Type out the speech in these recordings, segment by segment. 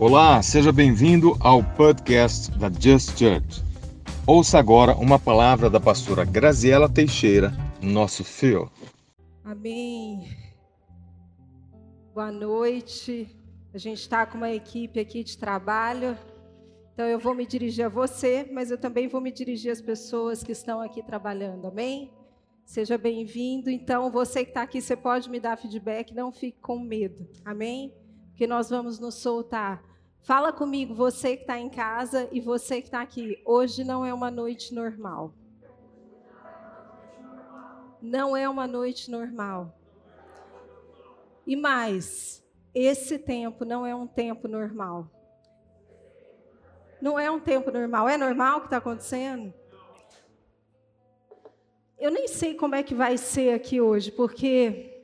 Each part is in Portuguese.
Olá, seja bem-vindo ao podcast da Just Church. Ouça agora uma palavra da pastora Graziela Teixeira, nosso fio. Amém. Boa noite. A gente está com uma equipe aqui de trabalho. Então eu vou me dirigir a você, mas eu também vou me dirigir às pessoas que estão aqui trabalhando. Amém? Seja bem-vindo. Então, você que está aqui, você pode me dar feedback, não fique com medo. Amém? Porque nós vamos nos soltar. Fala comigo, você que está em casa e você que está aqui. Hoje não é uma noite normal. Não é uma noite normal. E mais, esse tempo não é um tempo normal. Não é um tempo normal. É normal o que está acontecendo? Eu nem sei como é que vai ser aqui hoje, porque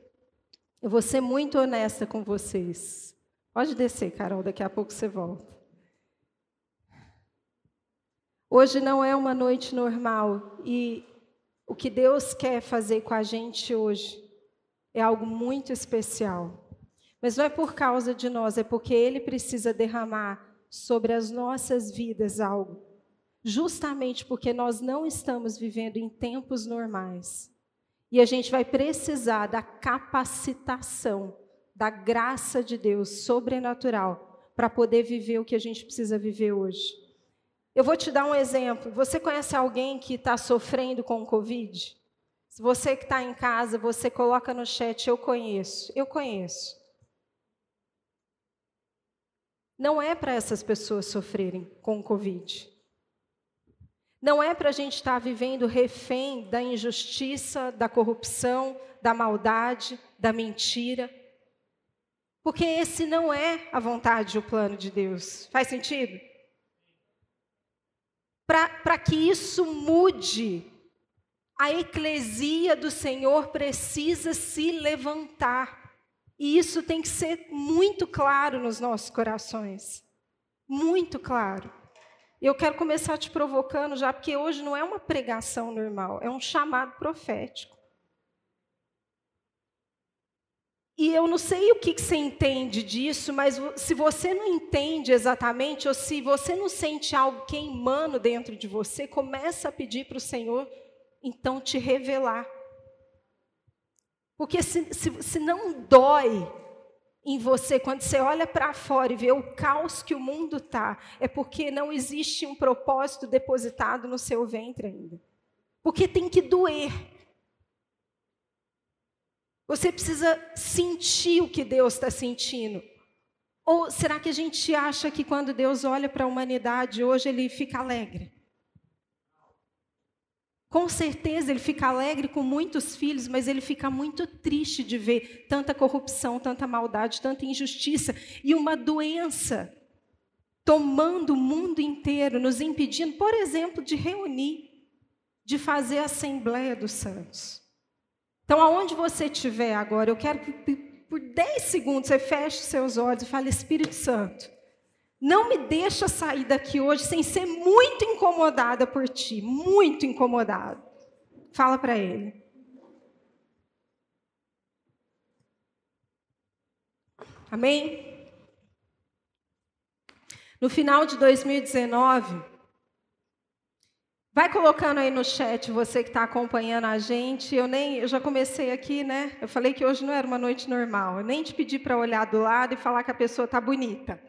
eu vou ser muito honesta com vocês. Pode descer, Carol, daqui a pouco você volta. Hoje não é uma noite normal e o que Deus quer fazer com a gente hoje é algo muito especial. Mas não é por causa de nós, é porque Ele precisa derramar sobre as nossas vidas algo. Justamente porque nós não estamos vivendo em tempos normais. E a gente vai precisar da capacitação da graça de Deus sobrenatural para poder viver o que a gente precisa viver hoje. Eu vou te dar um exemplo. Você conhece alguém que está sofrendo com Covid? Se você que está em casa, você coloca no chat, eu conheço. Eu conheço. Não é para essas pessoas sofrerem com o Covid. Não é para a gente estar tá vivendo refém da injustiça, da corrupção, da maldade, da mentira. Porque esse não é a vontade e o plano de Deus. Faz sentido? Para que isso mude, a eclesia do Senhor precisa se levantar. E isso tem que ser muito claro nos nossos corações. Muito claro. Eu quero começar te provocando já, porque hoje não é uma pregação normal, é um chamado profético. E eu não sei o que, você entende disso, mas se você não entende exatamente, ou se você não sente algo queimando dentro de você, começa a pedir para o Senhor, então, te revelar. Porque se, se, se não dói em você, quando você olha para fora e vê o caos que o mundo está, é porque não existe um propósito depositado no seu ventre ainda. Porque tem que doer. Você precisa sentir o que Deus está sentindo. Ou será que a gente acha que quando Deus olha para a humanidade hoje ele fica alegre? Com certeza ele fica alegre com muitos filhos, mas ele fica muito triste de ver tanta corrupção, tanta maldade, tanta injustiça e uma doença tomando o mundo inteiro, nos impedindo, por exemplo, de reunir, de fazer a Assembleia dos Santos. Então, aonde você estiver agora, eu quero que por 10 segundos você feche seus olhos e fale: Espírito Santo, não me deixa sair daqui hoje sem ser muito incomodada por ti, muito incomodada. Fala para ele. Amém? No final de 2019, Vai colocando aí no chat você que está acompanhando a gente. Eu nem, eu já comecei aqui, né? Eu falei que hoje não era uma noite normal. Eu nem te pedi para olhar do lado e falar que a pessoa está bonita.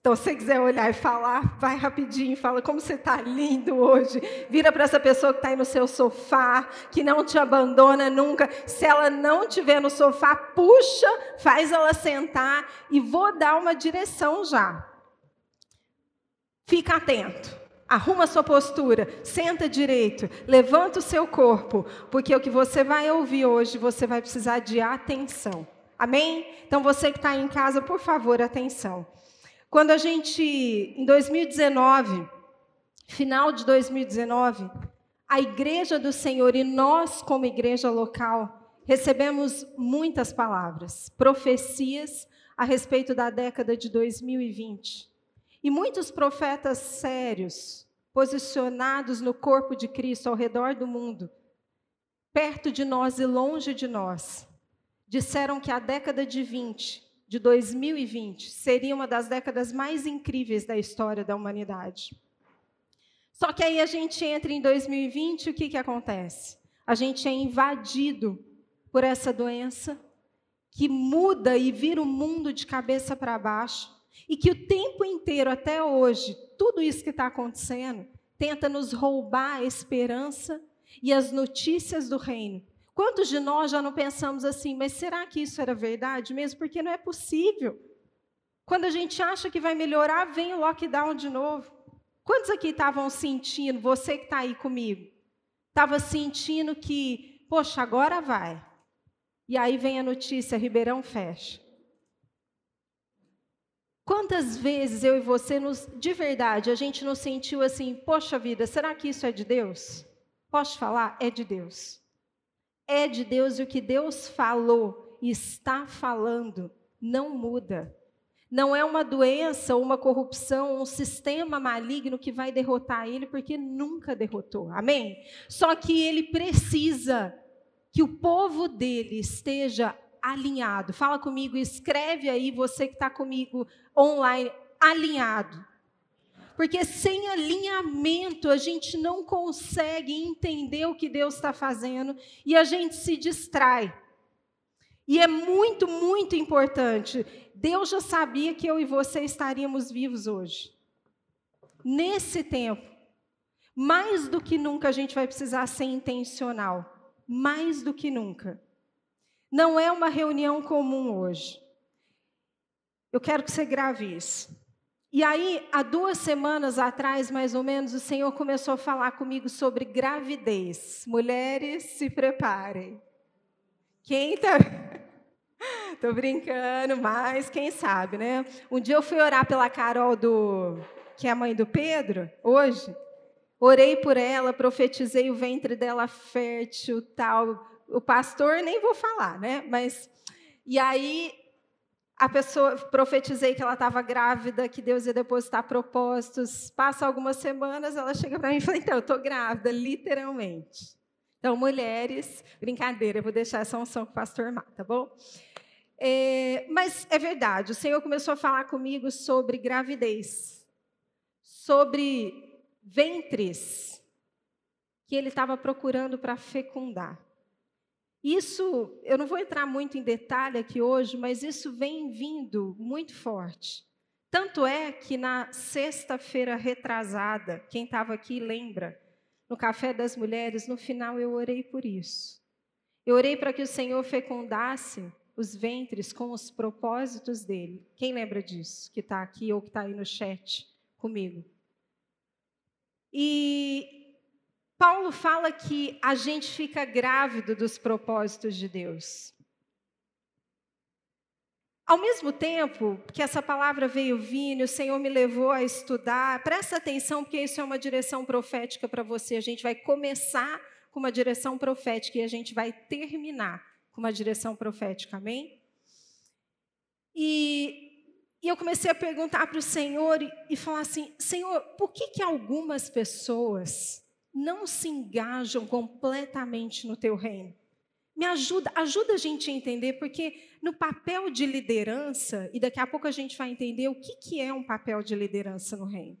Então, se você quiser olhar e falar, vai rapidinho, fala como você está lindo hoje. Vira para essa pessoa que está aí no seu sofá, que não te abandona nunca. Se ela não estiver no sofá, puxa, faz ela sentar e vou dar uma direção já. Fica atento. Arruma sua postura, senta direito, levanta o seu corpo, porque o que você vai ouvir hoje, você vai precisar de atenção. Amém? Então você que está em casa, por favor, atenção. Quando a gente, em 2019, final de 2019, a igreja do Senhor e nós, como igreja local, recebemos muitas palavras, profecias a respeito da década de 2020. E muitos profetas sérios, posicionados no corpo de Cristo ao redor do mundo, perto de nós e longe de nós, disseram que a década de 20 de 2020 seria uma das décadas mais incríveis da história da humanidade. Só que aí a gente entra em 2020 e o que, que acontece? A gente é invadido por essa doença que muda e vira o mundo de cabeça para baixo e que o tempo inteiro, até hoje, tudo isso que está acontecendo, tenta nos roubar a esperança e as notícias do reino. Quantos de nós já não pensamos assim, mas será que isso era verdade mesmo? Porque não é possível. Quando a gente acha que vai melhorar, vem o lockdown de novo. Quantos aqui estavam sentindo, você que está aí comigo, estava sentindo que, poxa, agora vai. E aí vem a notícia: Ribeirão fecha. Quantas vezes eu e você, nos, de verdade, a gente nos sentiu assim, poxa vida, será que isso é de Deus? Posso falar? É de Deus. É de Deus e o que Deus falou e está falando não muda. Não é uma doença, uma corrupção, um sistema maligno que vai derrotar ele, porque nunca derrotou. Amém? Só que ele precisa que o povo dele esteja alinhado. Fala comigo, escreve aí, você que está comigo online, alinhado. Porque sem alinhamento a gente não consegue entender o que Deus está fazendo e a gente se distrai. E é muito, muito importante. Deus já sabia que eu e você estaríamos vivos hoje. Nesse tempo, mais do que nunca a gente vai precisar ser intencional. Mais do que nunca. Não é uma reunião comum hoje. Eu quero que você grave isso. E aí, há duas semanas atrás, mais ou menos, o Senhor começou a falar comigo sobre gravidez. Mulheres, se preparem. Quem está. Estou brincando, mas quem sabe, né? Um dia eu fui orar pela Carol, do... que é a mãe do Pedro, hoje. Orei por ela, profetizei o ventre dela fértil, tal o pastor nem vou falar, né? Mas e aí a pessoa profetizei que ela estava grávida, que Deus ia depositar propósitos. Passa algumas semanas, ela chega para mim e fala: "Então, eu estou grávida, literalmente". Então, mulheres, brincadeira, eu vou deixar essa unção com o pastor Mar, tá bom? É, mas é verdade, o Senhor começou a falar comigo sobre gravidez, sobre ventres que ele estava procurando para fecundar. Isso, eu não vou entrar muito em detalhe aqui hoje, mas isso vem vindo muito forte. Tanto é que na sexta-feira retrasada, quem estava aqui lembra, no Café das Mulheres, no final eu orei por isso. Eu orei para que o Senhor fecundasse os ventres com os propósitos dele. Quem lembra disso? Que está aqui ou que está aí no chat comigo. E Paulo fala que a gente fica grávido dos propósitos de Deus. Ao mesmo tempo que essa palavra veio vindo, o Senhor me levou a estudar, presta atenção, porque isso é uma direção profética para você. A gente vai começar com uma direção profética e a gente vai terminar com uma direção profética, amém? E, e eu comecei a perguntar para o Senhor e, e falar assim: Senhor, por que, que algumas pessoas não se engajam completamente no teu reino. Me ajuda, ajuda a gente a entender, porque no papel de liderança, e daqui a pouco a gente vai entender o que, que é um papel de liderança no reino.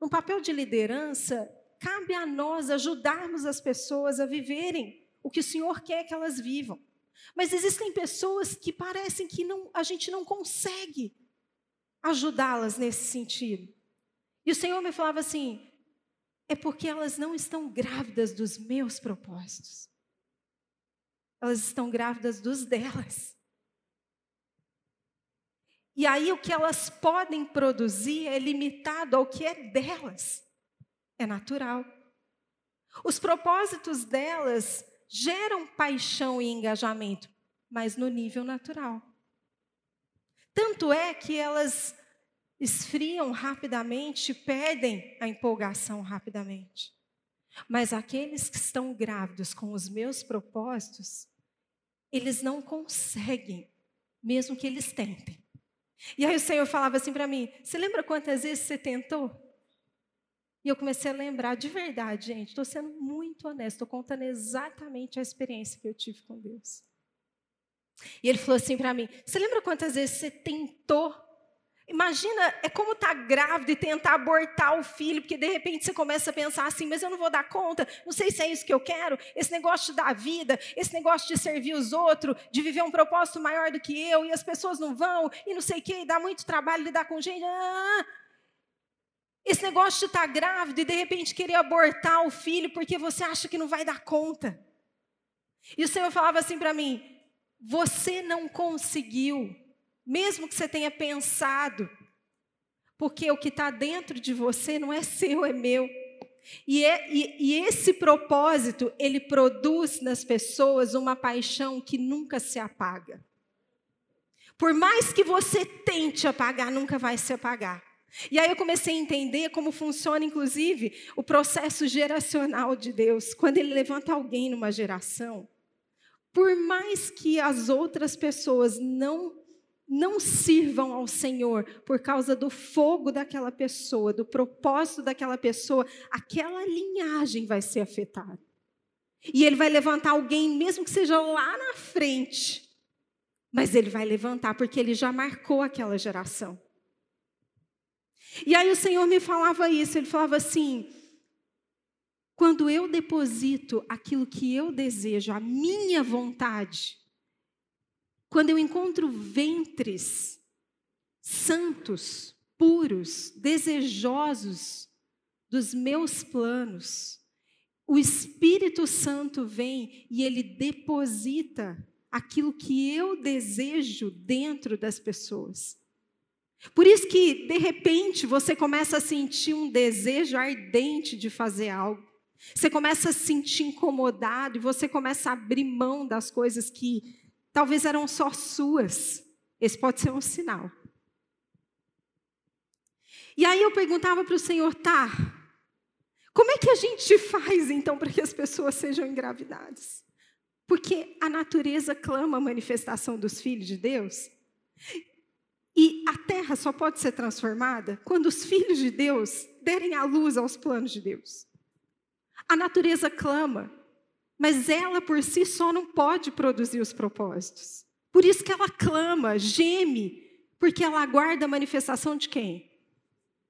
No papel de liderança, cabe a nós ajudarmos as pessoas a viverem o que o Senhor quer que elas vivam. Mas existem pessoas que parecem que não, a gente não consegue ajudá-las nesse sentido. E o Senhor me falava assim: é porque elas não estão grávidas dos meus propósitos. Elas estão grávidas dos delas. E aí o que elas podem produzir é limitado ao que é delas. É natural. Os propósitos delas geram paixão e engajamento, mas no nível natural. Tanto é que elas esfriam rapidamente, perdem a empolgação rapidamente. Mas aqueles que estão grávidos com os meus propósitos, eles não conseguem, mesmo que eles tentem. E aí o Senhor falava assim para mim: Você lembra quantas vezes você tentou? E eu comecei a lembrar de verdade, gente, estou sendo muito honesta, estou contando exatamente a experiência que eu tive com Deus. E ele falou assim para mim: Você lembra quantas vezes você tentou? Imagina, é como estar tá grávida e tentar abortar o filho, porque de repente você começa a pensar assim: Mas eu não vou dar conta, não sei se é isso que eu quero. Esse negócio dar vida, esse negócio de servir os outros, de viver um propósito maior do que eu, e as pessoas não vão, e não sei o quê, e dá muito trabalho lidar com gente. Ah, esse negócio de estar tá grávida e de repente querer abortar o filho porque você acha que não vai dar conta. E o Senhor falava assim para mim: você não conseguiu, mesmo que você tenha pensado, porque o que está dentro de você não é seu, é meu. E, é, e, e, esse propósito, ele produz nas pessoas uma paixão que nunca se apaga. Por mais que você tente apagar, nunca vai se apagar. E aí eu comecei a entender como funciona, inclusive, o processo geracional de Deus. Quando Ele levanta alguém numa geração, por mais que as outras pessoas não não sirvam ao Senhor por causa do fogo daquela pessoa, do propósito daquela pessoa, aquela linhagem vai ser afetada. E ele vai levantar alguém, mesmo que seja lá na frente, mas ele vai levantar porque ele já marcou aquela geração. E aí o Senhor me falava isso, ele falava assim: quando eu deposito aquilo que eu desejo, a minha vontade, quando eu encontro ventres santos, puros, desejosos dos meus planos, o Espírito Santo vem e ele deposita aquilo que eu desejo dentro das pessoas. Por isso que, de repente, você começa a sentir um desejo ardente de fazer algo. Você começa a se sentir incomodado e você começa a abrir mão das coisas que talvez eram só suas. Esse pode ser um sinal. E aí eu perguntava para o Senhor, tá, como é que a gente faz então para que as pessoas sejam engravidadas? Porque a natureza clama a manifestação dos filhos de Deus. E a terra só pode ser transformada quando os filhos de Deus derem a luz aos planos de Deus. A natureza clama, mas ela por si só não pode produzir os propósitos. Por isso que ela clama, geme, porque ela aguarda a manifestação de quem?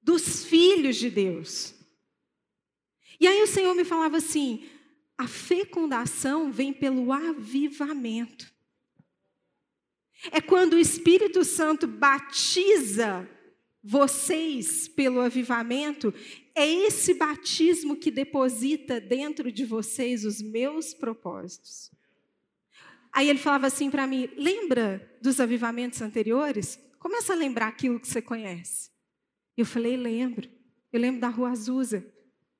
Dos filhos de Deus. E aí o Senhor me falava assim: a fecundação vem pelo avivamento. É quando o Espírito Santo batiza vocês pelo avivamento, é esse batismo que deposita dentro de vocês os meus propósitos. Aí ele falava assim para mim: lembra dos avivamentos anteriores? Começa a lembrar aquilo que você conhece. Eu falei: lembro. Eu lembro da Rua Azusa.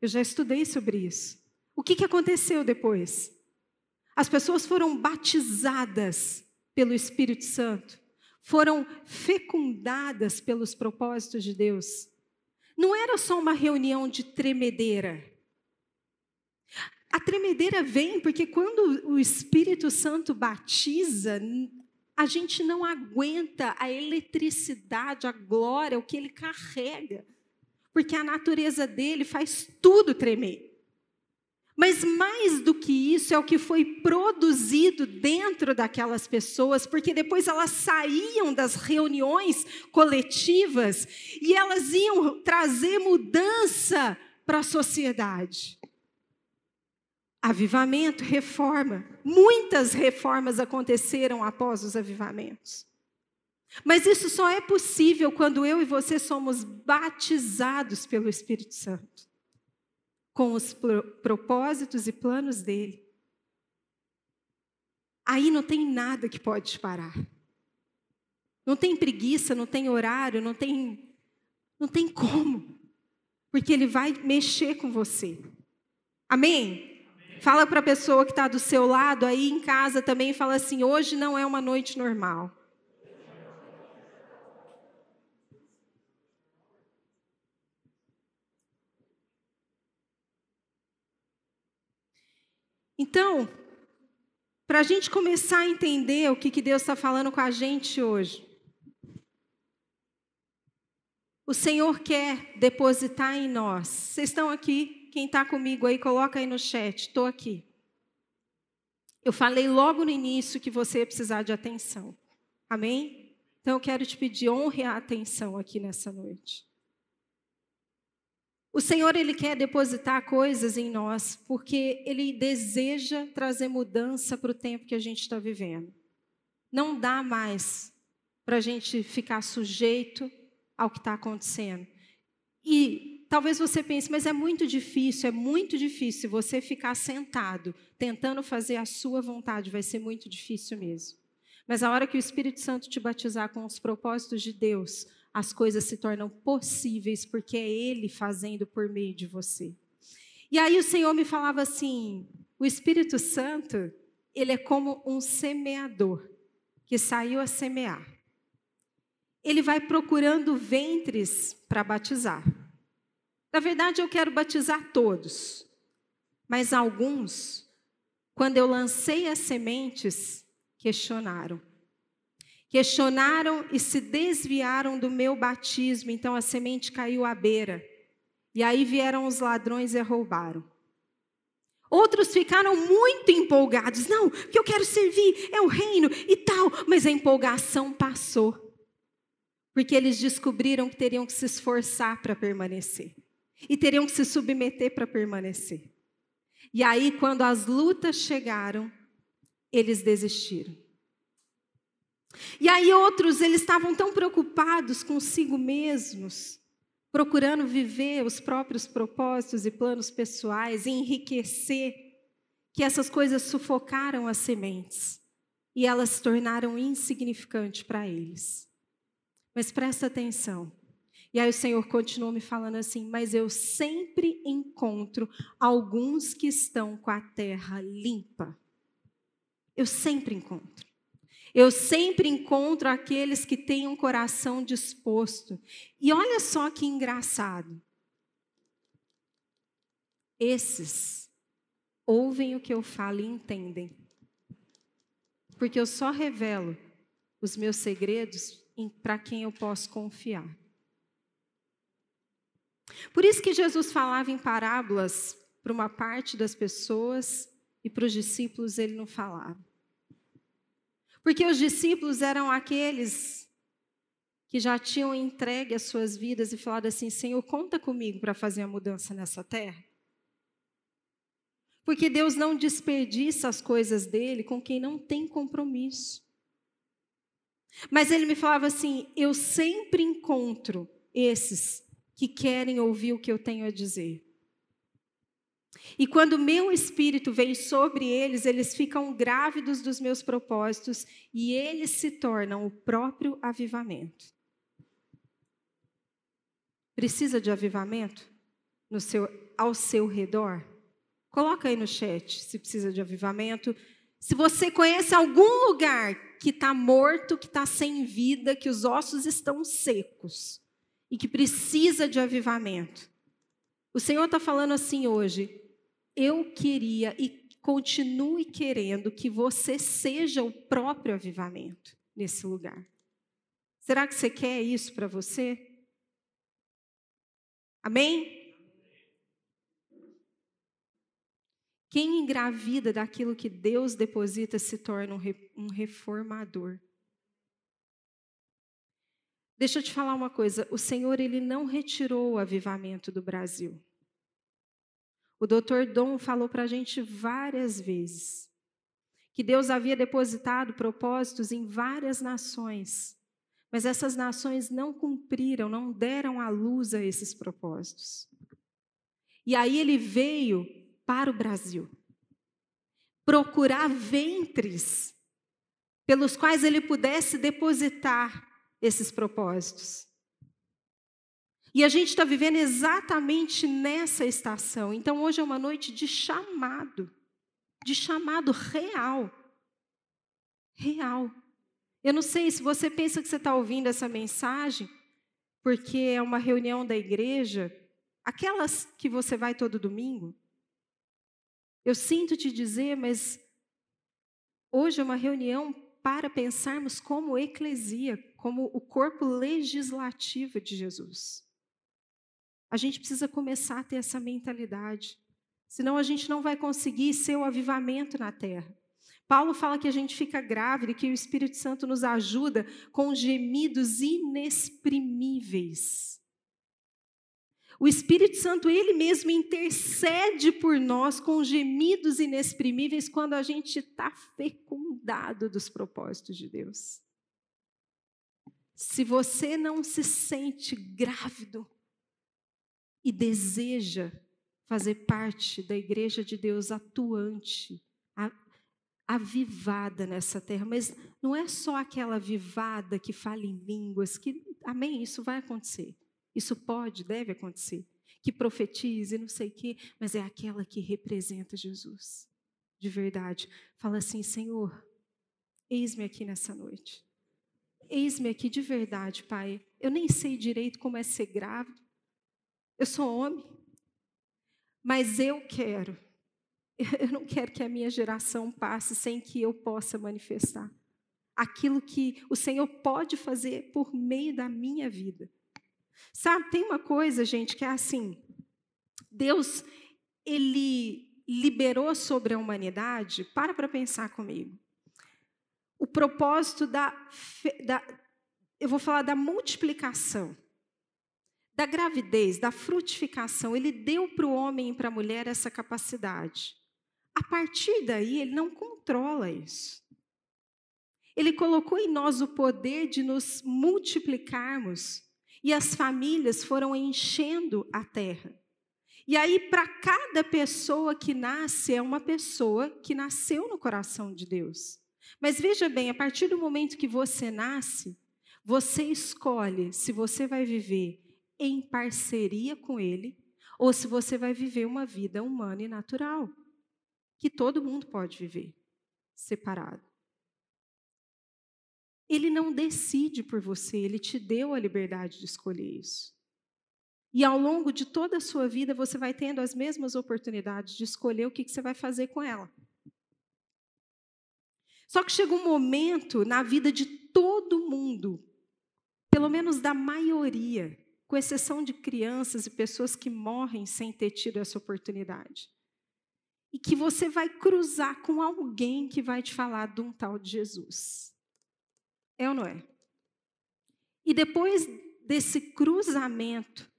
Eu já estudei sobre isso. O que, que aconteceu depois? As pessoas foram batizadas pelo Espírito Santo foram fecundadas pelos propósitos de Deus. Não era só uma reunião de tremedeira. A tremedeira vem porque quando o Espírito Santo batiza, a gente não aguenta a eletricidade, a glória, o que ele carrega. Porque a natureza dele faz tudo tremer. Mas mais do que isso é o que foi produzido dentro daquelas pessoas, porque depois elas saíam das reuniões coletivas e elas iam trazer mudança para a sociedade. Avivamento, reforma. Muitas reformas aconteceram após os avivamentos. Mas isso só é possível quando eu e você somos batizados pelo Espírito Santo com os propósitos e planos dele. Aí não tem nada que pode te parar. Não tem preguiça, não tem horário, não tem não tem como. Porque ele vai mexer com você. Amém? Amém. Fala para a pessoa que está do seu lado aí em casa também, fala assim: hoje não é uma noite normal. Então, para a gente começar a entender o que, que Deus está falando com a gente hoje, o Senhor quer depositar em nós. Vocês estão aqui? Quem está comigo aí, coloca aí no chat. Estou aqui. Eu falei logo no início que você ia precisar de atenção. Amém? Então eu quero te pedir honre a atenção aqui nessa noite. O Senhor ele quer depositar coisas em nós porque ele deseja trazer mudança para o tempo que a gente está vivendo. Não dá mais para a gente ficar sujeito ao que está acontecendo. E talvez você pense, mas é muito difícil, é muito difícil você ficar sentado tentando fazer a sua vontade, vai ser muito difícil mesmo. Mas a hora que o Espírito Santo te batizar com os propósitos de Deus, as coisas se tornam possíveis porque é Ele fazendo por meio de você. E aí o Senhor me falava assim: o Espírito Santo, ele é como um semeador que saiu a semear. Ele vai procurando ventres para batizar. Na verdade, eu quero batizar todos, mas alguns, quando eu lancei as sementes, questionaram questionaram e se desviaram do meu batismo, então a semente caiu à beira. E aí vieram os ladrões e roubaram. Outros ficaram muito empolgados. Não, que eu quero servir é o reino e tal, mas a empolgação passou. Porque eles descobriram que teriam que se esforçar para permanecer. E teriam que se submeter para permanecer. E aí, quando as lutas chegaram, eles desistiram. E aí outros, eles estavam tão preocupados consigo mesmos, procurando viver os próprios propósitos e planos pessoais, enriquecer, que essas coisas sufocaram as sementes e elas se tornaram insignificantes para eles. Mas presta atenção. E aí o Senhor continuou me falando assim: Mas eu sempre encontro alguns que estão com a terra limpa. Eu sempre encontro. Eu sempre encontro aqueles que têm um coração disposto. E olha só que engraçado. Esses ouvem o que eu falo e entendem. Porque eu só revelo os meus segredos para quem eu posso confiar. Por isso que Jesus falava em parábolas para uma parte das pessoas e para os discípulos ele não falava. Porque os discípulos eram aqueles que já tinham entregue as suas vidas e falado assim: Senhor, conta comigo para fazer a mudança nessa terra. Porque Deus não desperdiça as coisas dele com quem não tem compromisso. Mas ele me falava assim: eu sempre encontro esses que querem ouvir o que eu tenho a dizer. E quando meu espírito vem sobre eles, eles ficam grávidos dos meus propósitos e eles se tornam o próprio avivamento. Precisa de avivamento no seu, ao seu redor? Coloca aí no chat se precisa de avivamento. Se você conhece algum lugar que está morto, que está sem vida, que os ossos estão secos e que precisa de avivamento. O Senhor está falando assim hoje: eu queria e continue querendo que você seja o próprio avivamento nesse lugar. Será que você quer isso para você? Amém? Quem engravida daquilo que Deus deposita se torna um reformador. Deixa eu te falar uma coisa, o Senhor ele não retirou o avivamento do Brasil. O doutor Dom falou para a gente várias vezes que Deus havia depositado propósitos em várias nações, mas essas nações não cumpriram, não deram a luz a esses propósitos. E aí ele veio para o Brasil procurar ventres pelos quais ele pudesse depositar esses propósitos. E a gente está vivendo exatamente nessa estação. Então, hoje é uma noite de chamado, de chamado real. Real. Eu não sei se você pensa que você está ouvindo essa mensagem, porque é uma reunião da igreja, aquelas que você vai todo domingo. Eu sinto te dizer, mas hoje é uma reunião para pensarmos como eclesia, como o corpo legislativo de Jesus. A gente precisa começar a ter essa mentalidade. Senão a gente não vai conseguir ser o avivamento na terra. Paulo fala que a gente fica grávida e que o Espírito Santo nos ajuda com gemidos inexprimíveis. O Espírito Santo, ele mesmo intercede por nós com gemidos inexprimíveis quando a gente está fecundado dos propósitos de Deus. Se você não se sente grávido e deseja fazer parte da igreja de Deus atuante, avivada nessa terra, mas não é só aquela avivada que fala em línguas, que, amém, isso vai acontecer. Isso pode, deve acontecer. Que profetize, não sei o quê, mas é aquela que representa Jesus. De verdade. Fala assim: Senhor, eis-me aqui nessa noite. Eis-me aqui de verdade, Pai. Eu nem sei direito como é ser grávido. Eu sou homem. Mas eu quero. Eu não quero que a minha geração passe sem que eu possa manifestar aquilo que o Senhor pode fazer por meio da minha vida. Sabe, tem uma coisa, gente, que é assim: Deus, ele liberou sobre a humanidade, para para pensar comigo, o propósito da, da, eu vou falar da multiplicação, da gravidez, da frutificação. Ele deu para o homem e para a mulher essa capacidade. A partir daí, ele não controla isso. Ele colocou em nós o poder de nos multiplicarmos e as famílias foram enchendo a terra. E aí, para cada pessoa que nasce, é uma pessoa que nasceu no coração de Deus. Mas veja bem, a partir do momento que você nasce, você escolhe se você vai viver em parceria com Ele ou se você vai viver uma vida humana e natural, que todo mundo pode viver separado. Ele não decide por você, ele te deu a liberdade de escolher isso. E ao longo de toda a sua vida, você vai tendo as mesmas oportunidades de escolher o que, você vai fazer com ela. Só que chega um momento na vida de todo mundo, pelo menos da maioria, com exceção de crianças e pessoas que morrem sem ter tido essa oportunidade. E que você vai cruzar com alguém que vai te falar de um tal de Jesus. É ou não é? E depois desse cruzamento,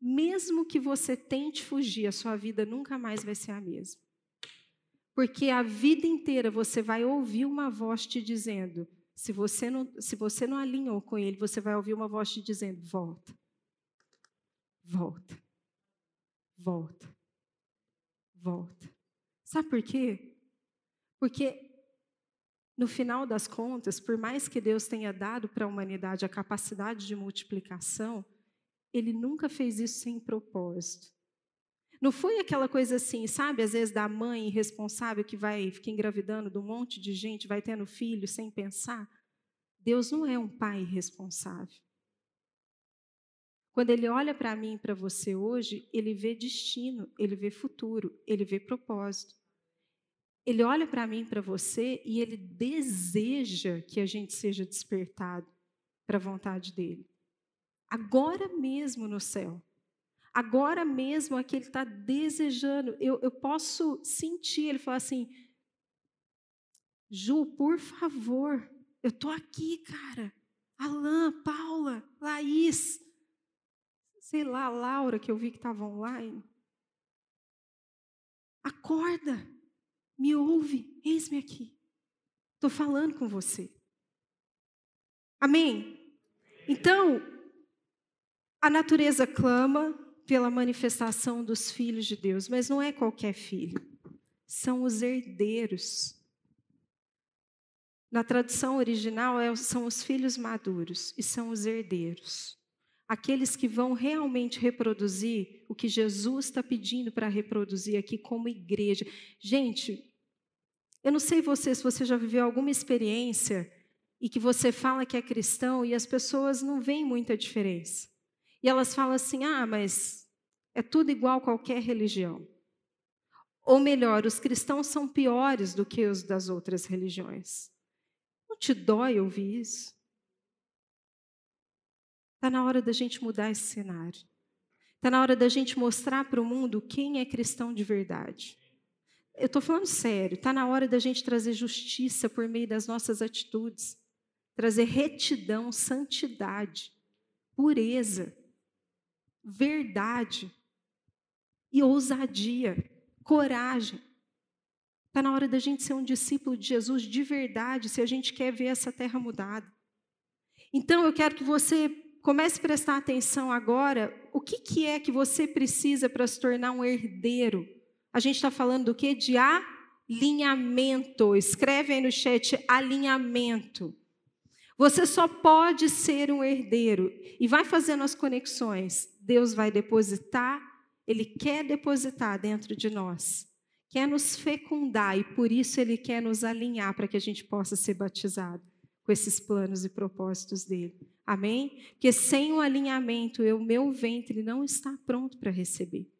mesmo que você tente fugir, a sua vida nunca mais vai ser a mesma. Porque a vida inteira você vai ouvir uma voz te dizendo: se você não, se você não alinhou com ele, você vai ouvir uma voz te dizendo: volta, volta, volta, volta. Sabe por quê? Porque no final das contas, por mais que Deus tenha dado para a humanidade a capacidade de multiplicação, ele nunca fez isso sem propósito. Não foi aquela coisa assim, sabe, às vezes da mãe irresponsável que vai ficar engravidando de um monte de gente, vai tendo filho sem pensar. Deus não é um pai irresponsável. Quando ele olha para mim e para você hoje, ele vê destino, ele vê futuro, ele vê propósito. Ele olha para mim, para você, e ele deseja que a gente seja despertado para a vontade dele. Agora mesmo no céu. Agora mesmo aqui ele está desejando. Eu, eu posso sentir ele falar assim: Ju, por favor, eu estou aqui, cara. Alain, Paula, Laís, sei lá, Laura, que eu vi que estava online. Acorda. Me ouve, eis-me aqui. Estou falando com você. Amém? Então, a natureza clama pela manifestação dos filhos de Deus, mas não é qualquer filho, são os herdeiros. Na tradução original, é são os filhos maduros e são os herdeiros aqueles que vão realmente reproduzir o que Jesus está pedindo para reproduzir aqui como igreja. Gente, eu não sei você se você já viveu alguma experiência e que você fala que é cristão e as pessoas não veem muita diferença. E elas falam assim: ah, mas é tudo igual qualquer religião. Ou melhor, os cristãos são piores do que os das outras religiões. Não te dói ouvir isso? Está na hora da gente mudar esse cenário. Está na hora da gente mostrar para o mundo quem é cristão de verdade. eu estou falando sério, está na hora da gente trazer justiça por meio das nossas atitudes, trazer retidão, santidade, pureza, verdade e ousadia, coragem. Está na hora da gente ser um discípulo de Jesus de verdade, se a gente quer ver essa terra mudada. Então, eu quero que você comece a prestar atenção agora, o que, que é que você precisa para se tornar um herdeiro? A gente está falando do que? De alinhamento. Escreve aí no chat, alinhamento. Você só pode ser um herdeiro. E vai fazendo as conexões. Deus vai depositar, Ele quer depositar dentro de nós. Quer nos fecundar e por isso Ele quer nos alinhar para que a gente possa ser batizado esses planos e propósitos dele. Amém? Porque sem o alinhamento, o meu ventre não está pronto para receber.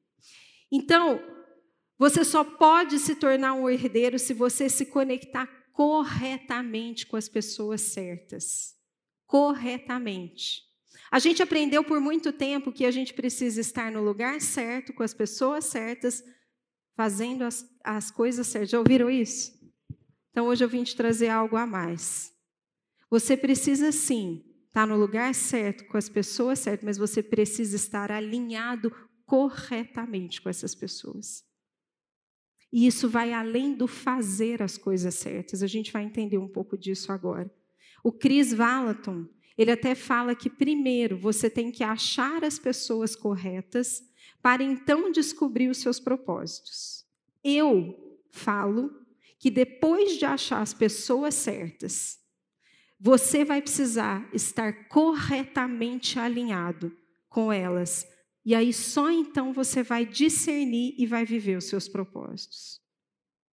Então, você só pode se tornar um herdeiro se você se conectar corretamente com as pessoas certas. Corretamente. A gente aprendeu por muito tempo que a gente precisa estar no lugar certo, com as pessoas certas, fazendo as, as coisas certas. Já ouviram isso? Então hoje eu vim te trazer algo a mais. Você precisa sim estar no lugar certo, com as pessoas certas, mas você precisa estar alinhado corretamente com essas pessoas. E isso vai além do fazer as coisas certas. A gente vai entender um pouco disso agora. O Chris Valaton, ele até fala que primeiro você tem que achar as pessoas corretas para então descobrir os seus propósitos. Eu falo que depois de achar as pessoas certas, você vai precisar estar corretamente alinhado com elas. E aí só então você vai discernir e vai viver os seus propósitos.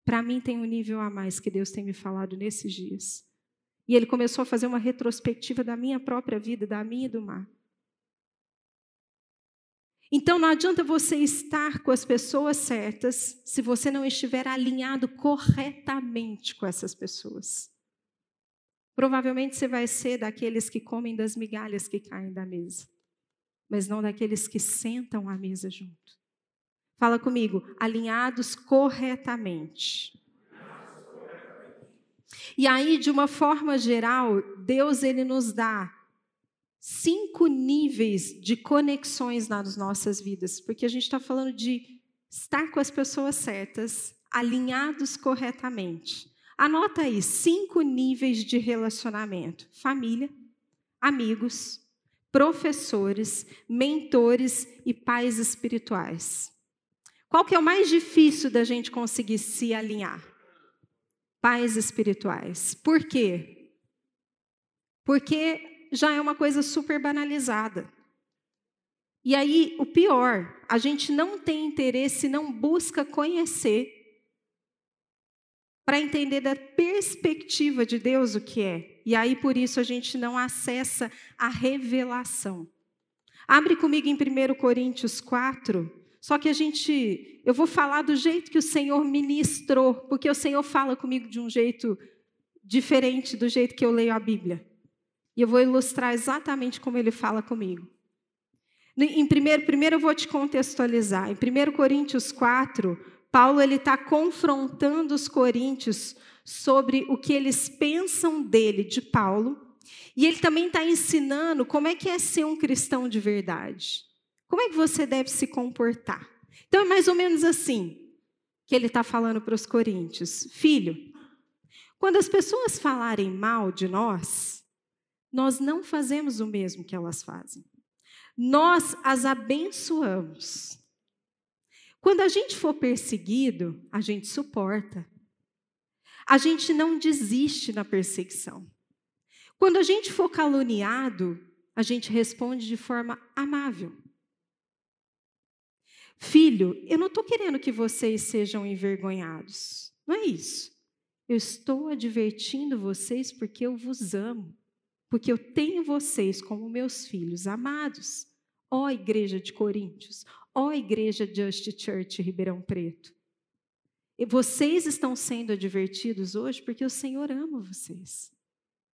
Para mim tem um nível a mais que Deus tem me falado nesses dias. E ele começou a fazer uma retrospectiva da minha própria vida, da minha e do mar. Então não adianta você estar com as pessoas certas se você não estiver alinhado corretamente com essas pessoas. Provavelmente você vai ser daqueles que comem das migalhas que caem da mesa, mas não daqueles que sentam à mesa junto. Fala comigo, alinhados corretamente. E aí, de uma forma geral, Deus ele nos dá cinco níveis de conexões nas nossas vidas, porque a gente está falando de estar com as pessoas certas, alinhados corretamente. Anota aí cinco níveis de relacionamento: família, amigos, professores, mentores e pais espirituais. Qual que é o mais difícil da gente conseguir se alinhar? Pais espirituais. Por quê? Porque já é uma coisa super banalizada. E aí, o pior, a gente não tem interesse, não busca conhecer para entender da perspectiva de Deus o que é. E aí por isso a gente não acessa a revelação. Abre comigo em 1 Coríntios 4. Só que a gente, eu vou falar do jeito que o Senhor ministrou, porque o Senhor fala comigo de um jeito diferente do jeito que eu leio a Bíblia. E eu vou ilustrar exatamente como ele fala comigo. Em primeiro, primeiro eu vou te contextualizar. Em 1 Coríntios 4, Paulo ele está confrontando os coríntios sobre o que eles pensam dele, de Paulo, e ele também está ensinando como é que é ser um cristão de verdade. Como é que você deve se comportar? Então é mais ou menos assim que ele está falando para os coríntios: Filho, quando as pessoas falarem mal de nós, nós não fazemos o mesmo que elas fazem. Nós as abençoamos. Quando a gente for perseguido, a gente suporta. A gente não desiste na perseguição. Quando a gente for caluniado, a gente responde de forma amável. Filho, eu não estou querendo que vocês sejam envergonhados. Não é isso. Eu estou advertindo vocês porque eu vos amo. Porque eu tenho vocês como meus filhos amados. Ó oh, igreja de Coríntios, Ó Igreja Just Church Ribeirão Preto, vocês estão sendo advertidos hoje porque o Senhor ama vocês.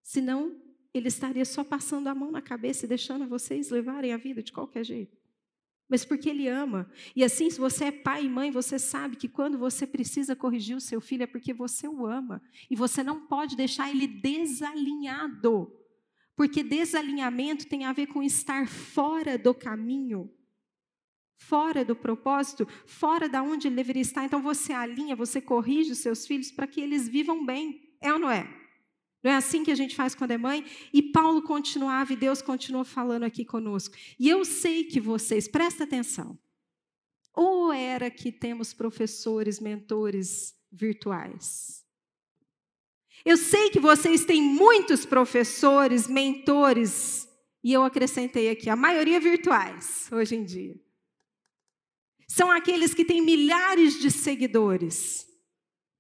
Senão, Ele estaria só passando a mão na cabeça e deixando vocês levarem a vida de qualquer jeito. mas porque ele ama. E assim, se você é pai e mãe, você sabe que quando você precisa corrigir o seu filho é porque você o ama. E você não pode deixar ele desalinhado. Porque desalinhamento tem a ver com estar fora do caminho, fora do propósito, fora da onde ele deveria estar. Então você alinha, você corrige os seus filhos para que eles vivam bem. É ou não é? Não é assim que a gente faz quando é mãe? E Paulo continuava e Deus continua falando aqui conosco. E eu sei que vocês, presta atenção. Ou era que temos professores, mentores virtuais? Eu sei que vocês têm muitos professores, mentores, e eu acrescentei aqui, a maioria virtuais, hoje em dia. São aqueles que têm milhares de seguidores,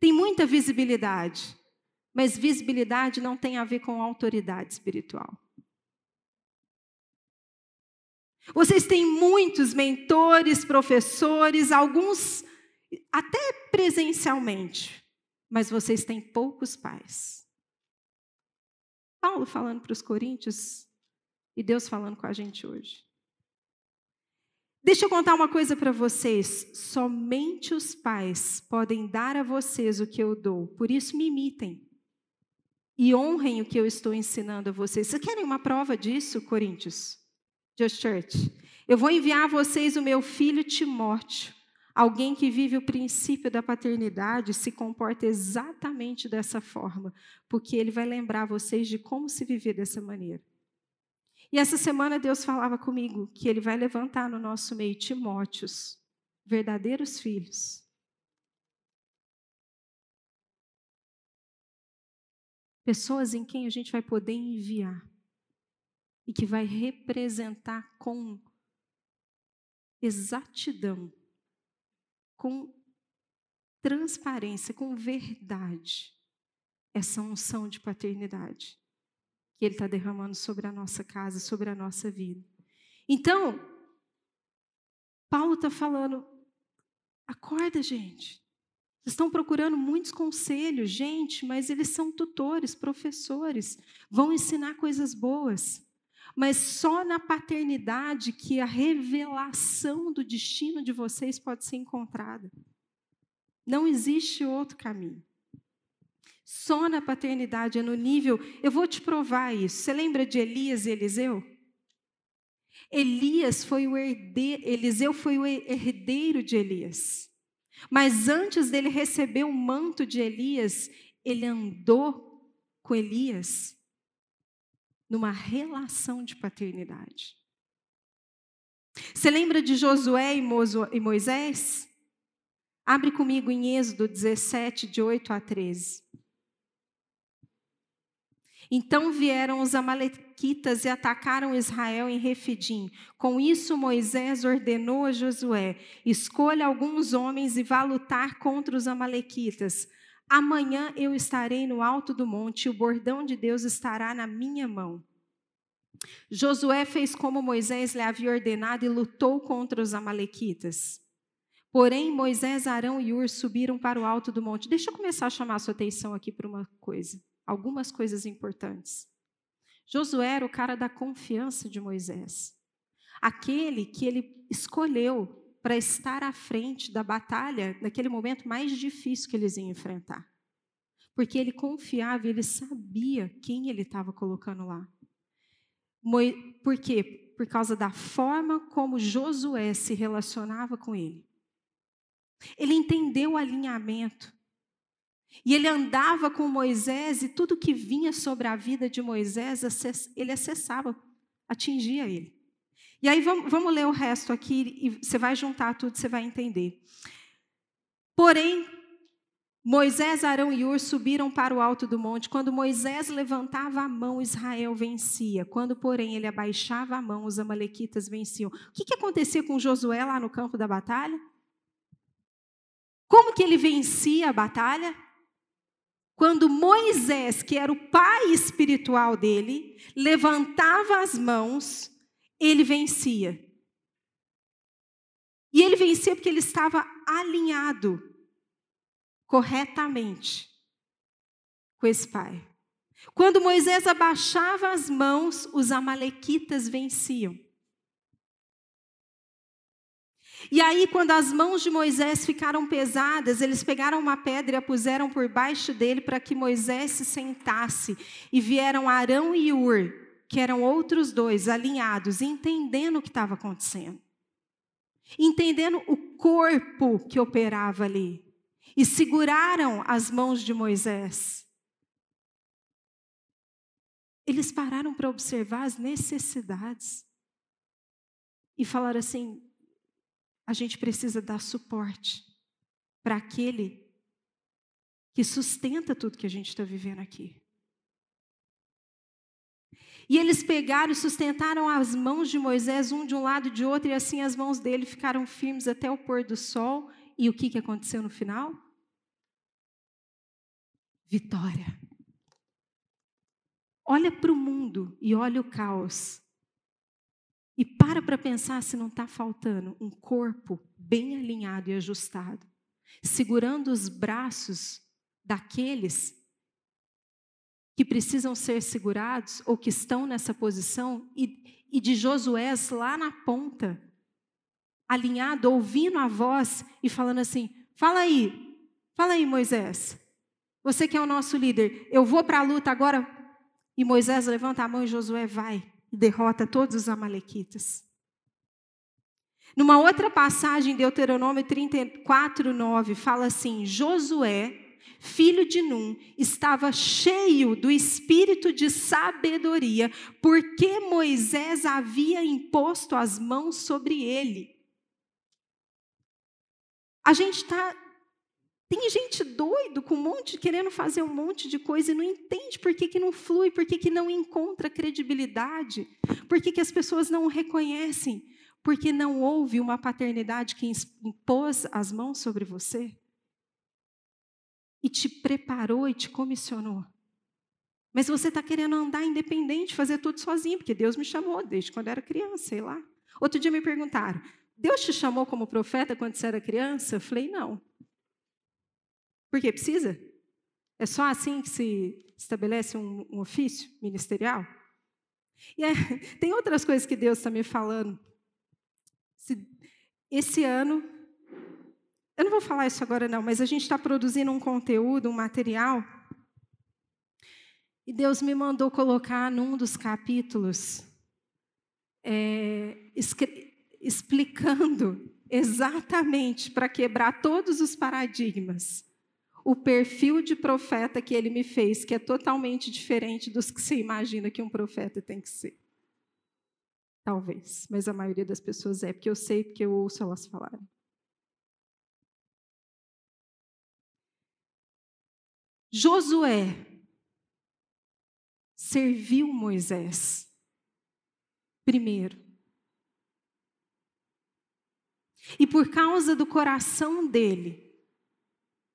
têm muita visibilidade. Mas visibilidade não tem a ver com autoridade espiritual. Vocês têm muitos mentores, professores, alguns até presencialmente, mas vocês têm poucos pais. Paulo falando para os coríntios e Deus falando com a gente hoje. Deixa eu contar uma coisa para vocês. Somente os pais podem dar a vocês o que eu dou, por isso me imitem e honrem o que eu estou ensinando a vocês. Vocês querem uma prova disso, Coríntios? Just Church. Eu vou enviar a vocês o meu filho Timóteo, alguém que vive o princípio da paternidade, se comporta exatamente dessa forma, porque ele vai lembrar vocês de como se viver dessa maneira. E essa semana Deus falava comigo que ele vai levantar no nosso meio Timóteos, verdadeiros filhos, Pessoas em quem a gente vai poder enviar e que vai representar com exatidão, com transparência, com verdade, essa unção de paternidade Ele está derramando sobre a nossa casa, sobre a nossa vida. Então, Paulo está falando: acorda, gente. Vocês estão procurando muitos conselhos, gente, mas eles são tutores, professores, vão ensinar coisas boas. Mas só na paternidade que a revelação do destino de vocês pode ser encontrada. Não existe outro caminho. Só na paternidade, é no nível. Eu vou te provar isso. Você lembra de Elias e Eliseu? Elias foi o herdeiro, Eliseu foi o herdeiro de Elias. Mas antes dele receber o manto de Elias, ele andou com Elias numa relação de paternidade. Você lembra de Josué e Moisés? Abre comigo em Êxodo 17, de 8 a 13. Então vieram os amalequitas e atacaram Israel em Refidim. Com isso Moisés ordenou a Josué: escolha alguns homens e vá lutar contra os amalequitas. Amanhã eu estarei no alto do monte e o bordão de Deus estará na minha mão. Josué fez como Moisés lhe havia ordenado e lutou contra os amalequitas. Porém, Moisés, Arão e Ur subiram para o alto do monte. Deixa eu começar a chamar a sua atenção aqui para uma coisa algumas coisas importantes. Josué era o cara da confiança de Moisés. Aquele que ele escolheu para estar à frente da batalha naquele momento mais difícil que eles iam enfrentar. Porque ele confiava, ele sabia quem ele estava colocando lá. Por quê? Por causa da forma como Josué se relacionava com ele. Ele entendeu o alinhamento. E ele andava com Moisés e tudo que vinha sobre a vida de Moisés, ele acessava, atingia ele. E aí vamos, vamos ler o resto aqui e você vai juntar tudo, você vai entender. Porém, Moisés, Arão e Ur subiram para o alto do monte. Quando Moisés levantava a mão, Israel vencia. Quando, porém, ele abaixava a mão, os amalequitas venciam. O que, que acontecia com Josué lá no campo da batalha? Como que ele vencia a batalha? Quando Moisés, que era o pai espiritual dele, levantava as mãos, ele vencia. E ele vencia porque ele estava alinhado corretamente com esse pai. Quando Moisés abaixava as mãos, os amalequitas venciam. E aí, quando as mãos de Moisés ficaram pesadas, eles pegaram uma pedra e a puseram por baixo dele para que Moisés se sentasse. E vieram Arão e Ur, que eram outros dois, alinhados, entendendo o que estava acontecendo. Entendendo o corpo que operava ali. E seguraram as mãos de Moisés. Eles pararam para observar as necessidades. E falaram assim: a gente precisa dar suporte para aquele que sustenta tudo que a gente está vivendo aqui. E eles pegaram e sustentaram as mãos de Moisés, um de um lado e de outro, e assim as mãos dele ficaram firmes até o pôr do sol. E o que, que aconteceu no final? Vitória. Olha para o mundo e olha o caos. E para para pensar se não está faltando um corpo bem alinhado e ajustado, segurando os braços daqueles que precisam ser segurados ou que estão nessa posição, e, e de Josué lá na ponta, alinhado, ouvindo a voz e falando assim: fala aí, fala aí, Moisés, você que é o nosso líder, eu vou para a luta agora. E Moisés levanta a mão e Josué vai derrota todos os amalequitas. Numa outra passagem, Deuteronômio 34, 9, fala assim: Josué, filho de Num, estava cheio do espírito de sabedoria, porque Moisés havia imposto as mãos sobre ele. A gente está tem gente doido com um monte, querendo fazer um monte de coisa e não entende por que, que não flui, por que, que não encontra credibilidade, por que, que as pessoas não o reconhecem, porque não houve uma paternidade que impôs as mãos sobre você e te preparou e te comissionou. Mas você está querendo andar independente, fazer tudo sozinho, porque Deus me chamou desde quando era criança, sei lá. Outro dia me perguntaram: Deus te chamou como profeta quando você era criança? Eu falei: não. Porque precisa? É só assim que se estabelece um, um ofício ministerial? E é, tem outras coisas que Deus está me falando. esse ano, eu não vou falar isso agora não, mas a gente está produzindo um conteúdo, um material, e Deus me mandou colocar num dos capítulos, é, explicando exatamente para quebrar todos os paradigmas o perfil de profeta que ele me fez, que é totalmente diferente dos que você imagina que um profeta tem que ser. Talvez, mas a maioria das pessoas é, porque eu sei, porque eu ouço elas falarem. Josué serviu Moisés primeiro. E por causa do coração dele,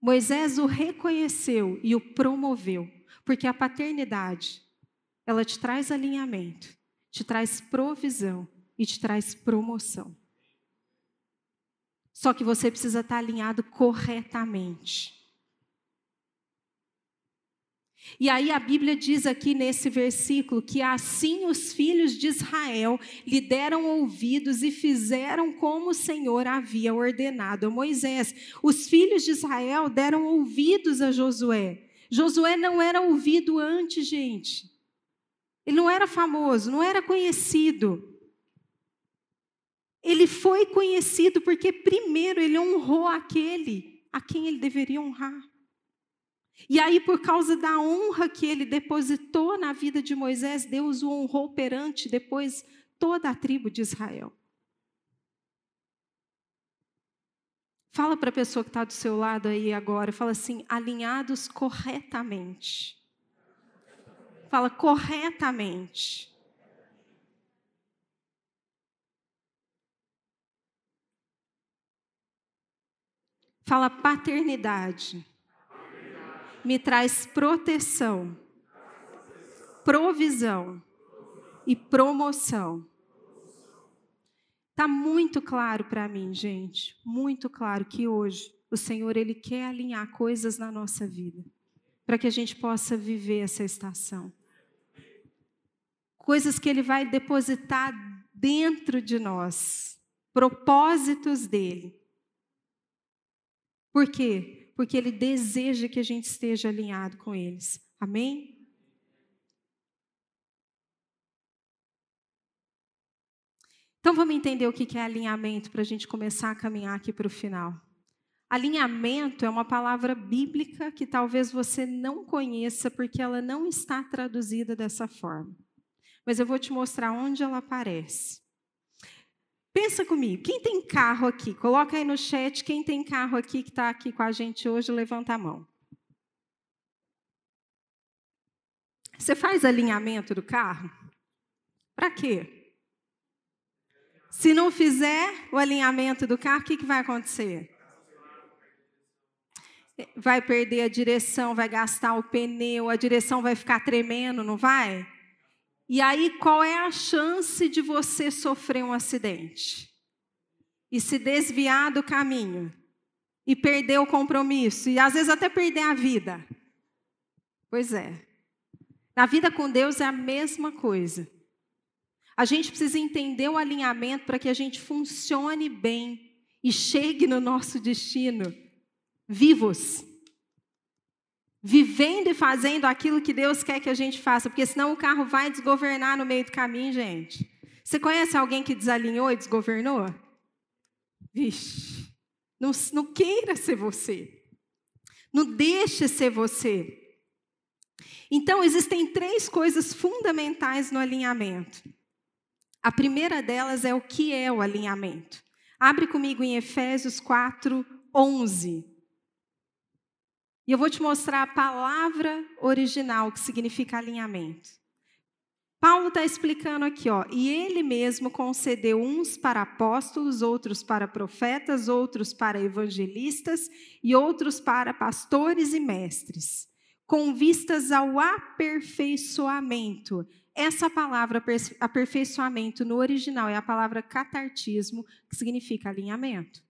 Moisés o reconheceu e o promoveu, porque a paternidade, ela te traz alinhamento, te traz provisão e te traz promoção. Só que você precisa estar alinhado corretamente. E aí a Bíblia diz aqui nesse versículo que assim os filhos de Israel lhe deram ouvidos e fizeram como o Senhor havia ordenado a Moisés. Os filhos de Israel deram ouvidos a Josué. Josué não era ouvido antes, gente. Ele não era famoso, não era conhecido. Ele foi conhecido porque primeiro ele honrou aquele a quem ele deveria honrar. E aí, por causa da honra que ele depositou na vida de Moisés, Deus o honrou perante depois toda a tribo de Israel. Fala para a pessoa que está do seu lado aí agora, fala assim, alinhados corretamente. Fala corretamente. Fala paternidade me traz proteção, provisão e promoção. Está muito claro para mim, gente, muito claro que hoje o Senhor ele quer alinhar coisas na nossa vida para que a gente possa viver essa estação. Coisas que ele vai depositar dentro de nós propósitos dele. Por quê? Porque ele deseja que a gente esteja alinhado com eles. Amém? Então vamos entender o que é alinhamento para a gente começar a caminhar aqui para o final. Alinhamento é uma palavra bíblica que talvez você não conheça porque ela não está traduzida dessa forma. Mas eu vou te mostrar onde ela aparece. Pensa comigo, quem tem carro aqui? Coloca aí no chat quem tem carro aqui que está aqui com a gente hoje, levanta a mão. Você faz alinhamento do carro? Para quê? Se não fizer o alinhamento do carro, o que, que vai acontecer? Vai perder a direção, vai gastar o pneu, a direção vai ficar tremendo, não vai? E aí, qual é a chance de você sofrer um acidente? E se desviar do caminho? E perder o compromisso? E às vezes até perder a vida? Pois é. Na vida com Deus é a mesma coisa. A gente precisa entender o alinhamento para que a gente funcione bem e chegue no nosso destino vivos. Vivendo e fazendo aquilo que Deus quer que a gente faça, porque senão o carro vai desgovernar no meio do caminho, gente. Você conhece alguém que desalinhou e desgovernou? Vixe, não, não queira ser você. Não deixe ser você. Então, existem três coisas fundamentais no alinhamento. A primeira delas é o que é o alinhamento. Abre comigo em Efésios 4, 11. E eu vou te mostrar a palavra original que significa alinhamento. Paulo está explicando aqui, ó, e ele mesmo concedeu uns para apóstolos, outros para profetas, outros para evangelistas e outros para pastores e mestres, com vistas ao aperfeiçoamento essa palavra aperfeiçoamento no original é a palavra catartismo, que significa alinhamento.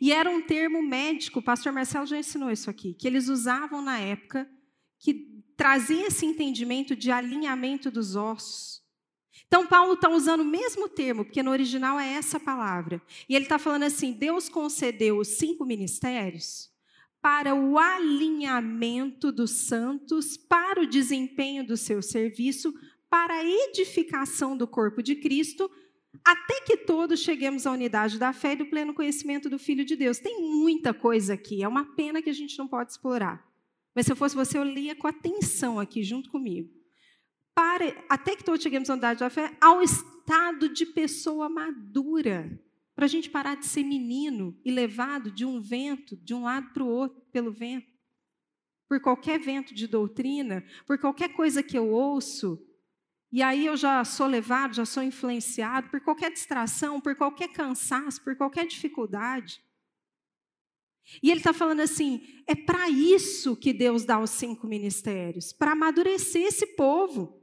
E era um termo médico, o pastor Marcelo já ensinou isso aqui, que eles usavam na época, que trazia esse entendimento de alinhamento dos ossos. Então, Paulo está usando o mesmo termo, porque no original é essa palavra. E ele está falando assim: Deus concedeu os cinco ministérios para o alinhamento dos santos, para o desempenho do seu serviço, para a edificação do corpo de Cristo, até que todos cheguemos à unidade da fé e do pleno conhecimento do Filho de Deus. Tem muita coisa aqui, é uma pena que a gente não pode explorar. Mas se eu fosse você, eu lia com atenção aqui junto comigo. Para, até que todos cheguemos à unidade da fé, ao estado de pessoa madura para a gente parar de ser menino e levado de um vento, de um lado para o outro, pelo vento. Por qualquer vento de doutrina, por qualquer coisa que eu ouço, e aí eu já sou levado, já sou influenciado, por qualquer distração, por qualquer cansaço, por qualquer dificuldade. E ele está falando assim: é para isso que Deus dá os cinco ministérios para amadurecer esse povo,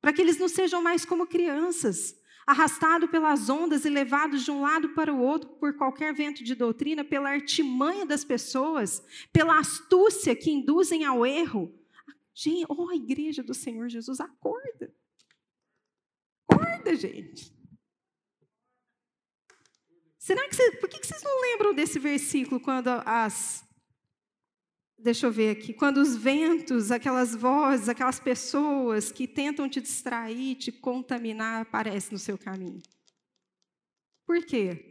para que eles não sejam mais como crianças, arrastado pelas ondas e levados de um lado para o outro por qualquer vento de doutrina, pela artimanha das pessoas, pela astúcia que induzem ao erro. Gente, oh, a igreja do Senhor Jesus, acorda. Acorda, gente. Será que você, por que vocês não lembram desse versículo quando as Deixa eu ver aqui. Quando os ventos, aquelas vozes, aquelas pessoas que tentam te distrair, te contaminar, aparecem no seu caminho. Por quê?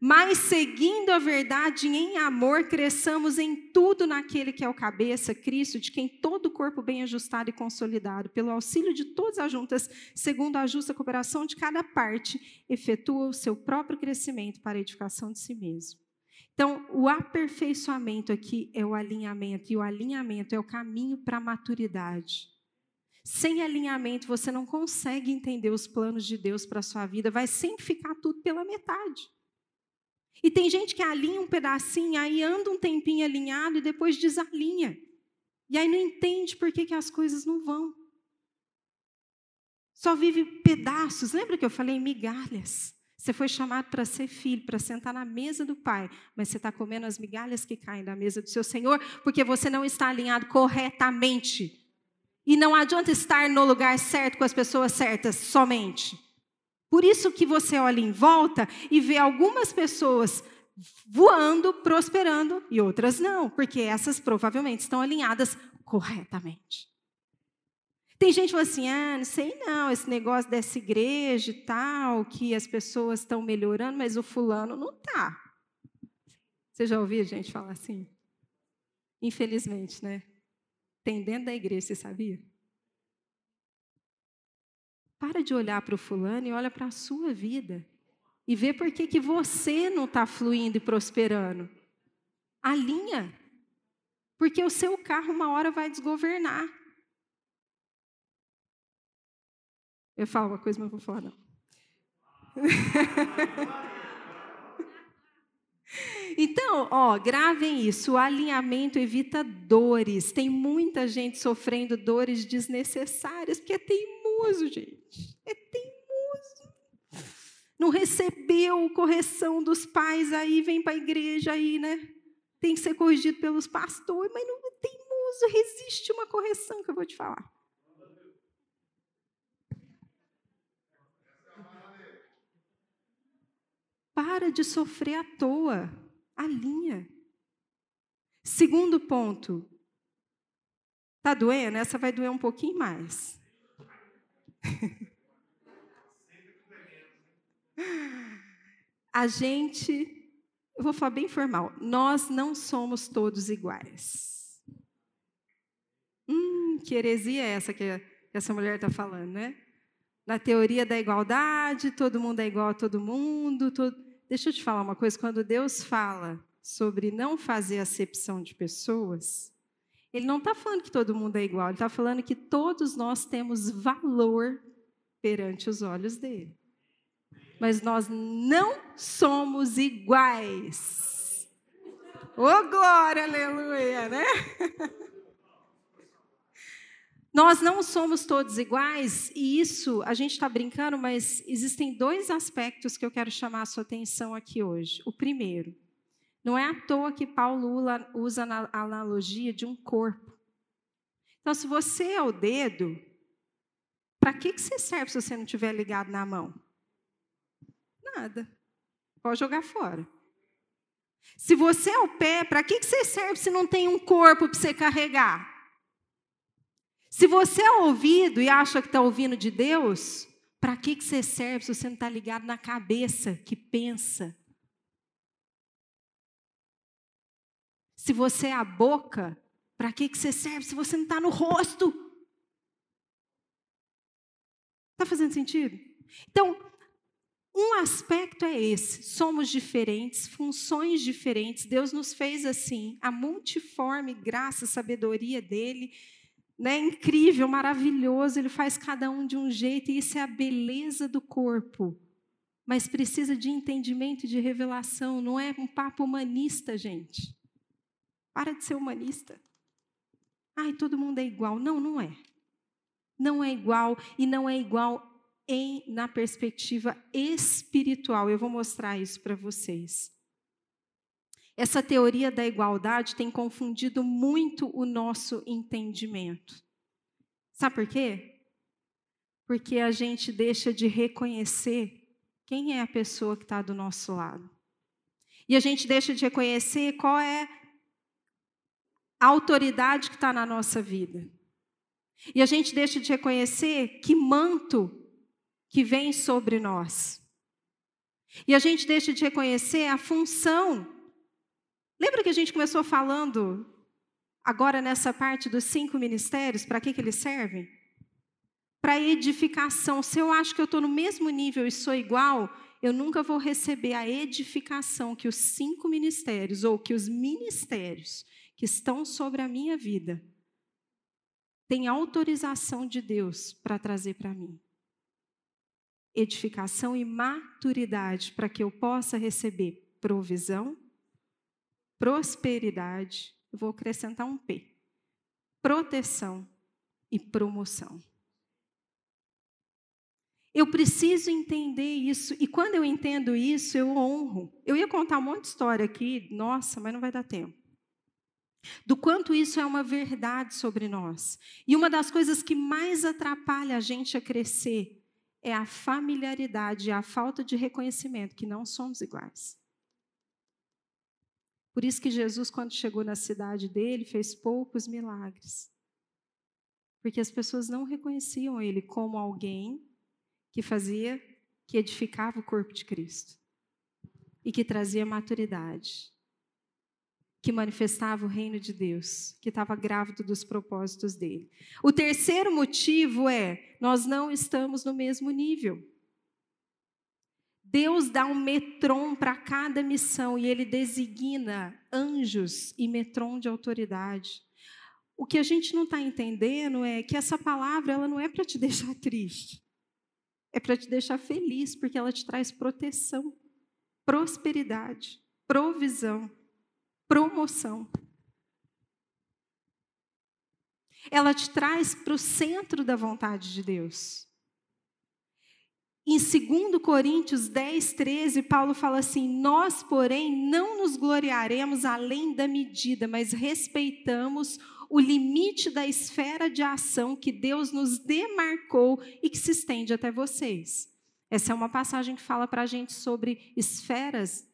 Mas seguindo a verdade em amor, cresçamos em tudo naquele que é o cabeça, Cristo, de quem todo o corpo bem ajustado e consolidado, pelo auxílio de todas as juntas, segundo a justa cooperação de cada parte, efetua o seu próprio crescimento para a edificação de si mesmo. Então, o aperfeiçoamento aqui é o alinhamento, e o alinhamento é o caminho para a maturidade. Sem alinhamento, você não consegue entender os planos de Deus para a sua vida, vai sempre ficar tudo pela metade. E tem gente que alinha um pedacinho, aí anda um tempinho alinhado e depois desalinha. E aí não entende por que, que as coisas não vão. Só vive pedaços. Lembra que eu falei migalhas? Você foi chamado para ser filho, para sentar na mesa do Pai, mas você está comendo as migalhas que caem da mesa do seu Senhor, porque você não está alinhado corretamente. E não adianta estar no lugar certo com as pessoas certas somente. Por isso que você olha em volta e vê algumas pessoas voando, prosperando e outras não, porque essas provavelmente estão alinhadas corretamente. Tem gente que fala assim: ah, não sei não, esse negócio dessa igreja e tal, que as pessoas estão melhorando, mas o fulano não está. Você já ouviu gente falar assim? Infelizmente, né? Tem dentro da igreja, você sabia? Para de olhar para o fulano e olha para a sua vida. E vê por que, que você não está fluindo e prosperando. Alinha. Porque o seu carro uma hora vai desgovernar. Eu falo uma coisa, mas não vou falar não. Então, ó, gravem isso. O alinhamento evita dores. Tem muita gente sofrendo dores desnecessárias porque é teimoso, gente. É teimoso. Não recebeu correção dos pais, aí vem para a igreja aí, né? Tem que ser corrigido pelos pastores, mas não é teimoso, resiste uma correção que eu vou te falar. Para de sofrer à toa. Alinha. Segundo ponto. Tá doendo? Essa vai doer um pouquinho mais. A gente, eu vou falar bem formal, nós não somos todos iguais. Hum, que heresia é essa que essa mulher está falando, né? Na teoria da igualdade, todo mundo é igual a todo mundo, todo... Deixa eu te falar uma coisa: quando Deus fala sobre não fazer acepção de pessoas, Ele não está falando que todo mundo é igual, Ele está falando que todos nós temos valor perante os olhos dele. Mas nós não somos iguais. Ô, oh, glória, aleluia, né? Nós não somos todos iguais, e isso a gente está brincando, mas existem dois aspectos que eu quero chamar a sua atenção aqui hoje. O primeiro, não é à toa que Paulo usa a analogia de um corpo. Então, se você é o dedo, para que, que você serve se você não estiver ligado na mão? Nada. Pode jogar fora. Se você é o pé, para que, que você serve se não tem um corpo para você carregar? Se você é ouvido e acha que está ouvindo de Deus, para que, que você serve se você não está ligado na cabeça que pensa? Se você é a boca, para que, que você serve se você não está no rosto? Está fazendo sentido? Então, um aspecto é esse: somos diferentes, funções diferentes. Deus nos fez assim, a multiforme graça, sabedoria dele né, incrível, maravilhoso, ele faz cada um de um jeito, e isso é a beleza do corpo. Mas precisa de entendimento e de revelação, não é um papo humanista, gente. Para de ser humanista. Ai, todo mundo é igual. Não, não é. Não é igual e não é igual em na perspectiva espiritual. Eu vou mostrar isso para vocês. Essa teoria da igualdade tem confundido muito o nosso entendimento. Sabe por quê? Porque a gente deixa de reconhecer quem é a pessoa que está do nosso lado. E a gente deixa de reconhecer qual é a autoridade que está na nossa vida. E a gente deixa de reconhecer que manto que vem sobre nós. E a gente deixa de reconhecer a função Lembra que a gente começou falando agora nessa parte dos cinco ministérios, para que, que eles servem? Para edificação. Se eu acho que eu estou no mesmo nível e sou igual, eu nunca vou receber a edificação que os cinco ministérios, ou que os ministérios que estão sobre a minha vida, têm autorização de Deus para trazer para mim. Edificação e maturidade para que eu possa receber provisão, prosperidade, vou acrescentar um P, proteção e promoção. Eu preciso entender isso, e quando eu entendo isso, eu honro. Eu ia contar um monte de história aqui, nossa, mas não vai dar tempo. Do quanto isso é uma verdade sobre nós. E uma das coisas que mais atrapalha a gente a crescer é a familiaridade, a falta de reconhecimento que não somos iguais. Por isso que Jesus, quando chegou na cidade dele, fez poucos milagres. Porque as pessoas não reconheciam ele como alguém que fazia, que edificava o corpo de Cristo e que trazia maturidade, que manifestava o reino de Deus, que estava grávido dos propósitos dele. O terceiro motivo é: nós não estamos no mesmo nível. Deus dá um metron para cada missão e ele designa anjos e metron de autoridade. O que a gente não está entendendo é que essa palavra ela não é para te deixar triste, é para te deixar feliz, porque ela te traz proteção, prosperidade, provisão, promoção. Ela te traz para o centro da vontade de Deus. Em 2 Coríntios 10, 13, Paulo fala assim: Nós, porém, não nos gloriaremos além da medida, mas respeitamos o limite da esfera de ação que Deus nos demarcou e que se estende até vocês. Essa é uma passagem que fala para a gente sobre esferas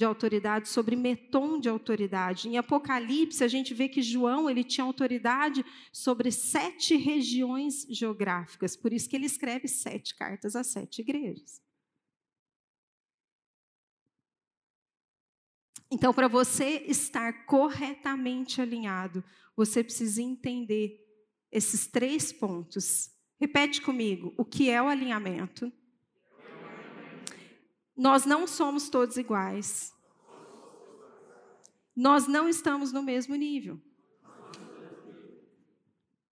de autoridade, sobre meton de autoridade. Em Apocalipse, a gente vê que João ele tinha autoridade sobre sete regiões geográficas, por isso que ele escreve sete cartas a sete igrejas. Então, para você estar corretamente alinhado, você precisa entender esses três pontos. Repete comigo: o que é o alinhamento? Nós não somos todos iguais. Nós não estamos no mesmo nível.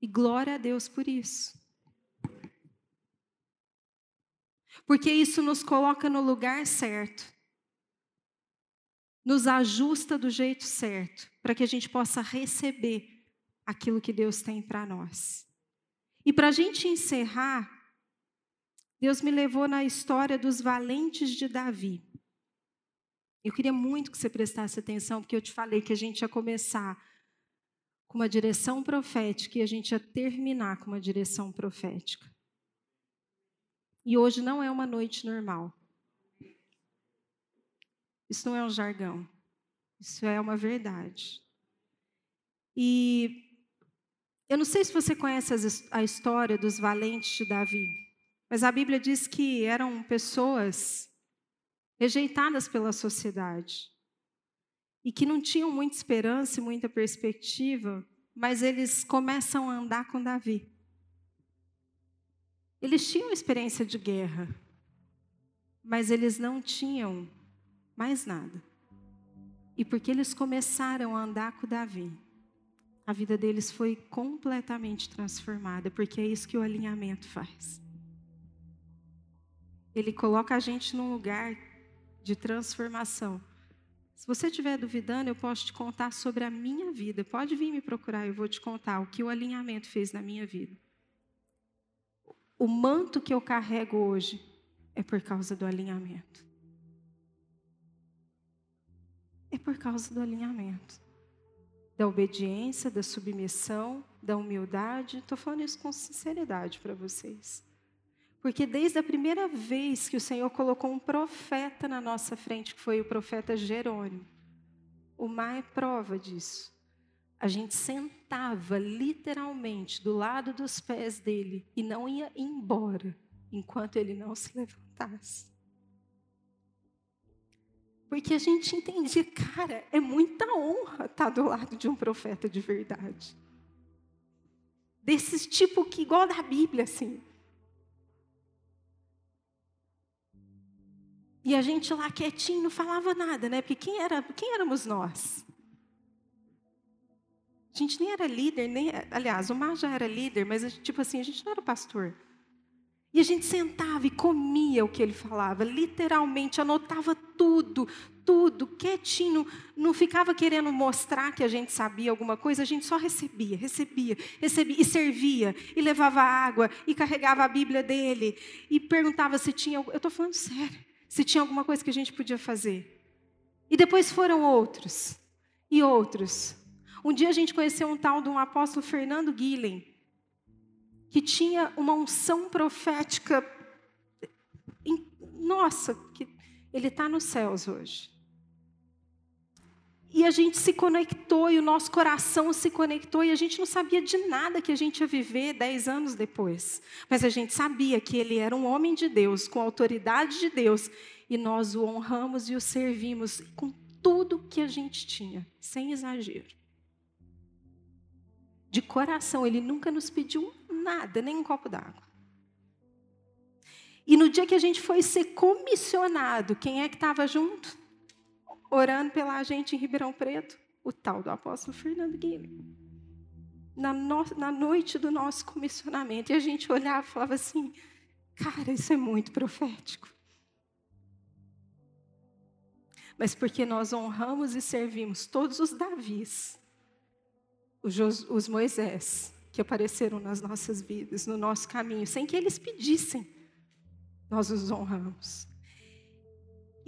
E glória a Deus por isso. Porque isso nos coloca no lugar certo, nos ajusta do jeito certo, para que a gente possa receber aquilo que Deus tem para nós. E para a gente encerrar, Deus me levou na história dos valentes de Davi. Eu queria muito que você prestasse atenção, porque eu te falei que a gente ia começar com uma direção profética e a gente ia terminar com uma direção profética. E hoje não é uma noite normal. Isso não é um jargão. Isso é uma verdade. E eu não sei se você conhece a história dos valentes de Davi. Mas a Bíblia diz que eram pessoas rejeitadas pela sociedade e que não tinham muita esperança e muita perspectiva, mas eles começam a andar com Davi. Eles tinham experiência de guerra, mas eles não tinham mais nada. E porque eles começaram a andar com Davi, a vida deles foi completamente transformada, porque é isso que o alinhamento faz. Ele coloca a gente num lugar de transformação. Se você estiver duvidando, eu posso te contar sobre a minha vida. Pode vir me procurar, eu vou te contar o que o alinhamento fez na minha vida. O manto que eu carrego hoje é por causa do alinhamento. É por causa do alinhamento. Da obediência, da submissão, da humildade. Estou falando isso com sinceridade para vocês. Porque desde a primeira vez que o Senhor colocou um profeta na nossa frente, que foi o profeta Jerônimo, o mar é prova disso. A gente sentava literalmente do lado dos pés dele e não ia embora enquanto ele não se levantasse. Porque a gente entendia, cara, é muita honra estar do lado de um profeta de verdade. Desses tipo que, igual da Bíblia, assim. E a gente lá quietinho não falava nada, né? Porque quem, era, quem éramos nós? A gente nem era líder, nem, aliás, o Mar já era líder, mas tipo assim, a gente não era pastor. E a gente sentava e comia o que ele falava, literalmente, anotava tudo, tudo, quietinho, não ficava querendo mostrar que a gente sabia alguma coisa, a gente só recebia, recebia, recebia, e servia, e levava água, e carregava a Bíblia dele, e perguntava se tinha. Eu estou falando sério se tinha alguma coisa que a gente podia fazer. E depois foram outros, e outros. Um dia a gente conheceu um tal de um apóstolo Fernando Guilhem. que tinha uma unção profética. Nossa, que ele está nos céus hoje. E a gente se conectou, e o nosso coração se conectou, e a gente não sabia de nada que a gente ia viver dez anos depois. Mas a gente sabia que ele era um homem de Deus, com autoridade de Deus, e nós o honramos e o servimos com tudo que a gente tinha, sem exagero. De coração, ele nunca nos pediu nada, nem um copo d'água. E no dia que a gente foi ser comissionado, quem é que estava junto? Orando pela gente em Ribeirão Preto? O tal do apóstolo Fernando Guilherme. Na, no, na noite do nosso comissionamento. E a gente olhava e falava assim: cara, isso é muito profético. Mas porque nós honramos e servimos todos os Davis, os, os Moisés, que apareceram nas nossas vidas, no nosso caminho, sem que eles pedissem, nós os honramos.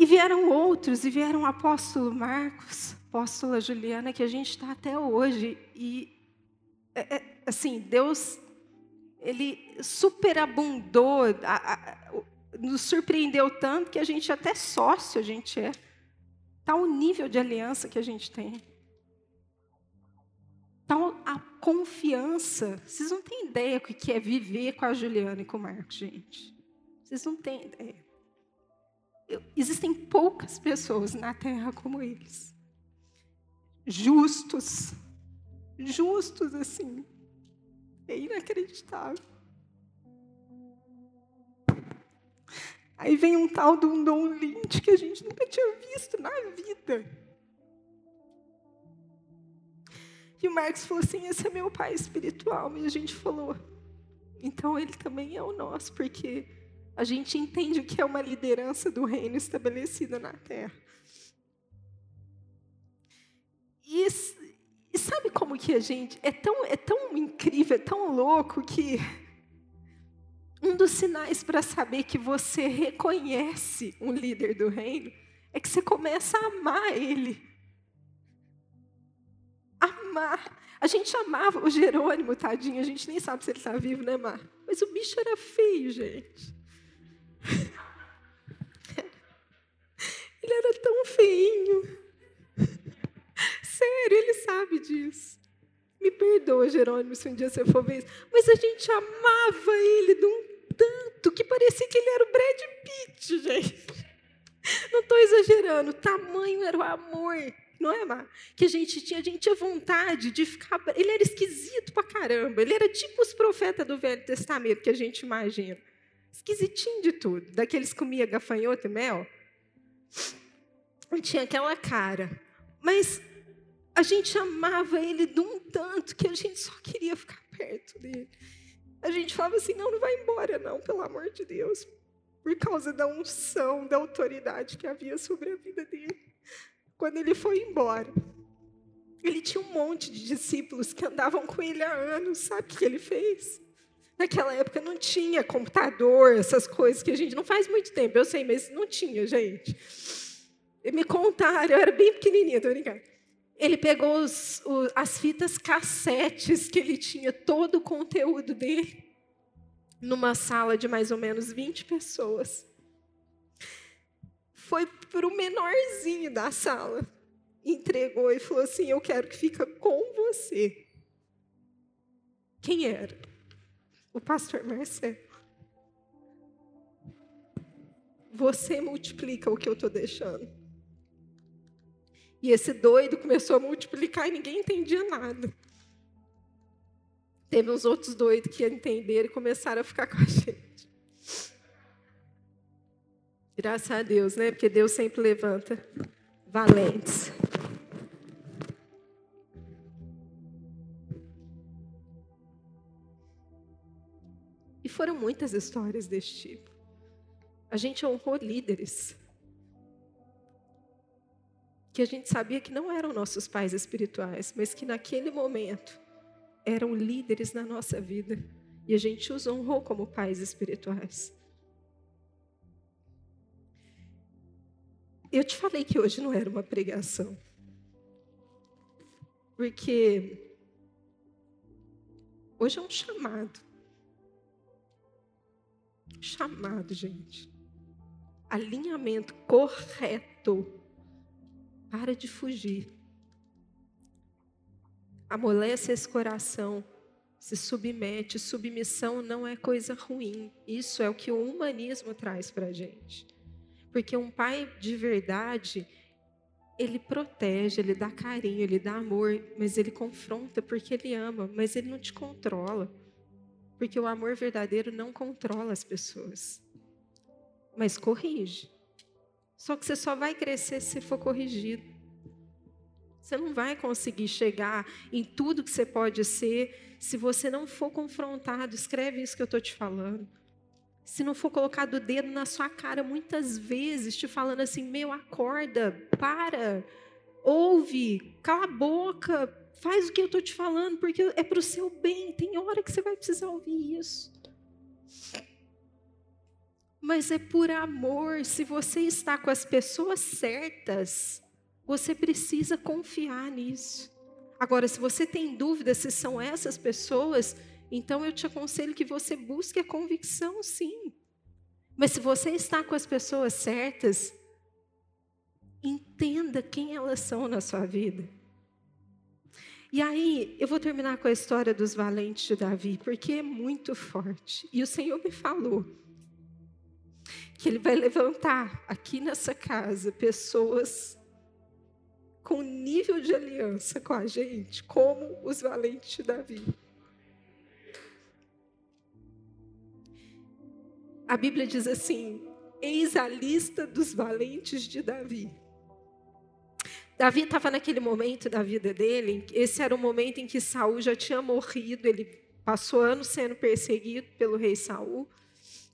E vieram outros, e vieram o apóstolo Marcos, apóstola Juliana, que a gente está até hoje. E, é, é, assim, Deus, Ele superabundou, a, a, nos surpreendeu tanto que a gente até sócio a gente é. Está o nível de aliança que a gente tem. Então, a confiança, vocês não têm ideia o que é viver com a Juliana e com o Marcos, gente. Vocês não têm ideia. Existem poucas pessoas na Terra como eles. Justos. Justos, assim. É inacreditável. Aí vem um tal de um Dom Lynch que a gente nunca tinha visto na vida. E o Marcos falou assim: esse é meu pai espiritual. E a gente falou: então ele também é o nosso, porque a gente entende o que é uma liderança do reino estabelecida na terra. E, e sabe como que a gente. É tão, é tão incrível, é tão louco que. Um dos sinais para saber que você reconhece um líder do reino é que você começa a amar ele amar. A gente amava o Jerônimo, tadinho. A gente nem sabe se ele está vivo, né, Mar? Mas o bicho era feio, gente. Ele era tão feinho. Sério, ele sabe disso. Me perdoa, Jerônimo, se um dia você for ver isso. Mas a gente amava ele de um tanto que parecia que ele era o Brad Pitt, gente. Não estou exagerando. O tamanho era o amor não é, Mar? Que a gente tinha, a gente tinha vontade de ficar. Ele era esquisito pra caramba. Ele era tipo os profetas do Velho Testamento que a gente imagina. Esquisitinho de tudo. Daqueles que comia gafanhoto e mel. Ele tinha aquela cara. Mas a gente amava ele de um tanto que a gente só queria ficar perto dele. A gente falava assim: não, não vai embora, não, pelo amor de Deus. Por causa da unção, da autoridade que havia sobre a vida dele quando ele foi embora. Ele tinha um monte de discípulos que andavam com ele há anos. Sabe o que ele fez? Naquela época não tinha computador, essas coisas que a gente não faz muito tempo, eu sei, mas não tinha, gente. E me contaram, eu era bem pequenininha, tô brincando. Ele pegou os, os, as fitas cassetes que ele tinha, todo o conteúdo dele, numa sala de mais ou menos 20 pessoas foi para o menorzinho da sala, entregou e falou assim: Eu quero que fica com você. Quem era? O pastor Marcelo. Você multiplica o que eu estou deixando. E esse doido começou a multiplicar e ninguém entendia nada. Teve uns outros doidos que entenderam e começaram a ficar com a gente. Graças a Deus, né? Porque Deus sempre levanta valentes. Foram muitas histórias desse tipo. A gente honrou líderes que a gente sabia que não eram nossos pais espirituais, mas que naquele momento eram líderes na nossa vida. E a gente os honrou como pais espirituais. Eu te falei que hoje não era uma pregação. Porque hoje é um chamado. Chamado, gente. Alinhamento correto. Para de fugir. Amolece esse coração. Se submete. Submissão não é coisa ruim. Isso é o que o humanismo traz para a gente. Porque um pai de verdade, ele protege, ele dá carinho, ele dá amor, mas ele confronta porque ele ama, mas ele não te controla. Porque o amor verdadeiro não controla as pessoas, mas corrige. Só que você só vai crescer se for corrigido. Você não vai conseguir chegar em tudo que você pode ser se você não for confrontado. Escreve isso que eu estou te falando se não for colocado o dedo na sua cara muitas vezes, te falando assim: meu, acorda, para, ouve, cala a boca, faz o que eu estou te falando, porque é para o seu bem. Tem hora que você vai precisar ouvir isso. Mas é por amor. Se você está com as pessoas certas, você precisa confiar nisso. Agora, se você tem dúvida se são essas pessoas, então eu te aconselho que você busque a convicção, sim. Mas se você está com as pessoas certas, entenda quem elas são na sua vida. E aí, eu vou terminar com a história dos valentes de Davi, porque é muito forte. E o Senhor me falou que Ele vai levantar aqui nessa casa pessoas com nível de aliança com a gente, como os valentes de Davi. A Bíblia diz assim: Eis a lista dos valentes de Davi. Davi estava naquele momento da vida dele, esse era o momento em que Saul já tinha morrido, ele passou anos sendo perseguido pelo rei Saul.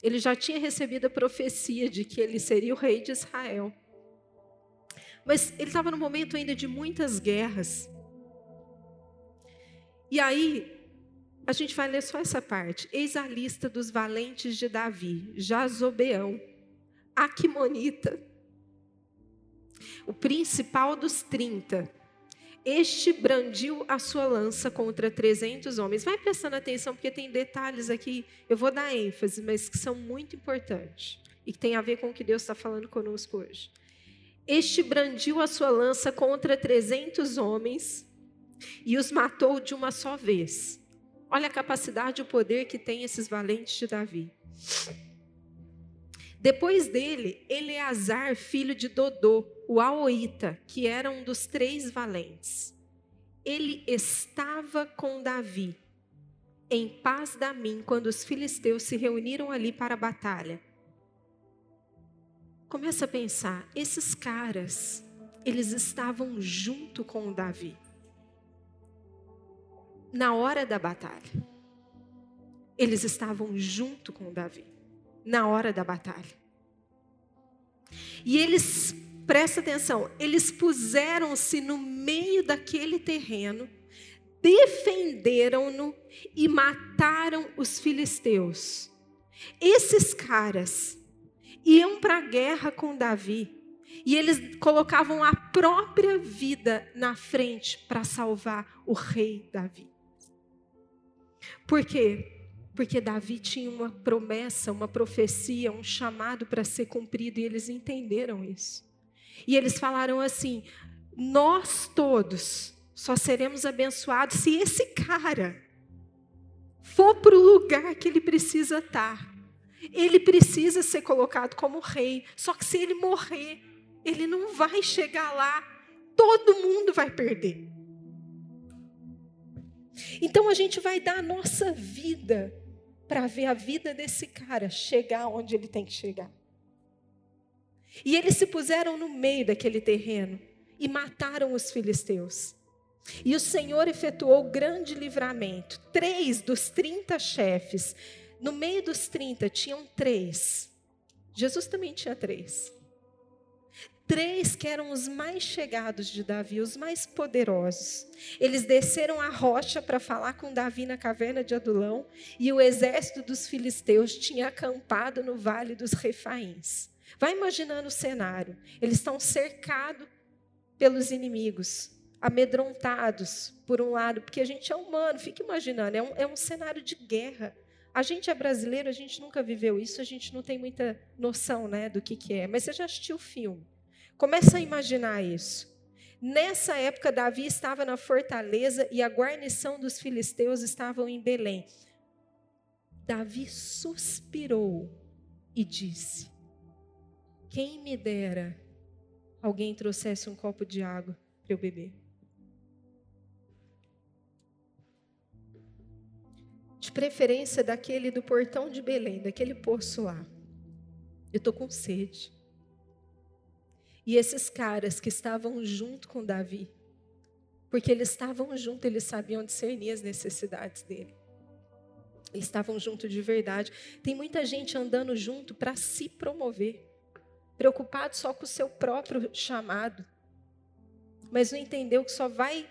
Ele já tinha recebido a profecia de que ele seria o rei de Israel. Mas ele estava no momento ainda de muitas guerras. E aí, a gente vai ler só essa parte. Eis a lista dos valentes de Davi: Jazobeão, Aquimonita, o principal dos trinta. Este brandiu a sua lança contra trezentos homens. Vai prestando atenção, porque tem detalhes aqui, eu vou dar ênfase, mas que são muito importantes e que tem a ver com o que Deus está falando conosco hoje. Este brandiu a sua lança contra trezentos homens e os matou de uma só vez. Olha a capacidade e o poder que tem esses valentes de Davi. Depois dele, Eleazar, filho de Dodô, o Aoíta, que era um dos três valentes. Ele estava com Davi em paz da mim quando os filisteus se reuniram ali para a batalha. Começa a pensar, esses caras, eles estavam junto com Davi na hora da batalha. Eles estavam junto com Davi, na hora da batalha. E eles, presta atenção, eles puseram-se no meio daquele terreno, defenderam-no e mataram os filisteus. Esses caras iam para a guerra com Davi e eles colocavam a própria vida na frente para salvar o rei Davi. Por quê? Porque Davi tinha uma promessa, uma profecia, um chamado para ser cumprido e eles entenderam isso. E eles falaram assim: nós todos só seremos abençoados se esse cara for para o lugar que ele precisa estar. Ele precisa ser colocado como rei. Só que se ele morrer, ele não vai chegar lá. Todo mundo vai perder. Então a gente vai dar a nossa vida para ver a vida desse cara chegar onde ele tem que chegar. E eles se puseram no meio daquele terreno e mataram os filisteus. E o Senhor efetuou grande livramento. Três dos trinta chefes, no meio dos trinta tinham três. Jesus também tinha três. Três que eram os mais chegados de Davi, os mais poderosos. Eles desceram a rocha para falar com Davi na caverna de Adulão, e o exército dos filisteus tinha acampado no vale dos Refaíns. Vai imaginando o cenário. Eles estão cercados pelos inimigos, amedrontados, por um lado, porque a gente é humano, fica imaginando, é um, é um cenário de guerra. A gente é brasileiro, a gente nunca viveu isso, a gente não tem muita noção né, do que, que é. Mas você já assistiu o filme. Começa a imaginar isso. Nessa época, Davi estava na fortaleza e a guarnição dos filisteus estavam em Belém. Davi suspirou e disse: Quem me dera alguém trouxesse um copo de água para eu beber. de preferência daquele do portão de Belém, daquele poço lá. Eu estou com sede. E esses caras que estavam junto com Davi, porque eles estavam juntos, eles sabiam discernir as necessidades dele. Eles estavam junto de verdade. Tem muita gente andando junto para se promover, preocupado só com o seu próprio chamado, mas não entendeu que só vai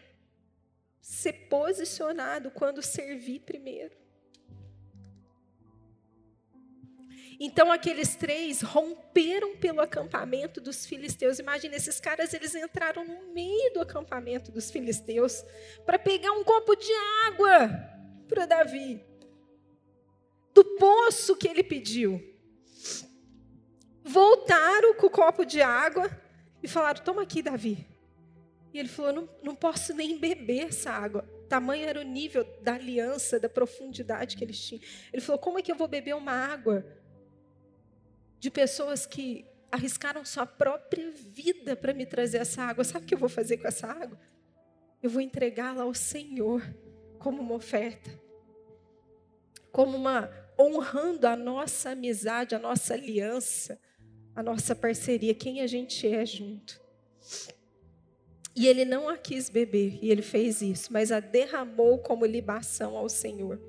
ser posicionado quando servir primeiro. Então aqueles três romperam pelo acampamento dos filisteus. Imagina, esses caras eles entraram no meio do acampamento dos filisteus para pegar um copo de água para Davi. Do poço que ele pediu. Voltaram com o copo de água e falaram: Toma aqui, Davi. E ele falou: Não, não posso nem beber essa água. Tamanho era o nível da aliança, da profundidade que eles tinham. Ele falou: Como é que eu vou beber uma água de pessoas que arriscaram sua própria vida para me trazer essa água. Sabe o que eu vou fazer com essa água? Eu vou entregá-la ao Senhor como uma oferta, como uma honrando a nossa amizade, a nossa aliança, a nossa parceria, quem a gente é junto. E ele não a quis beber, e ele fez isso, mas a derramou como libação ao Senhor.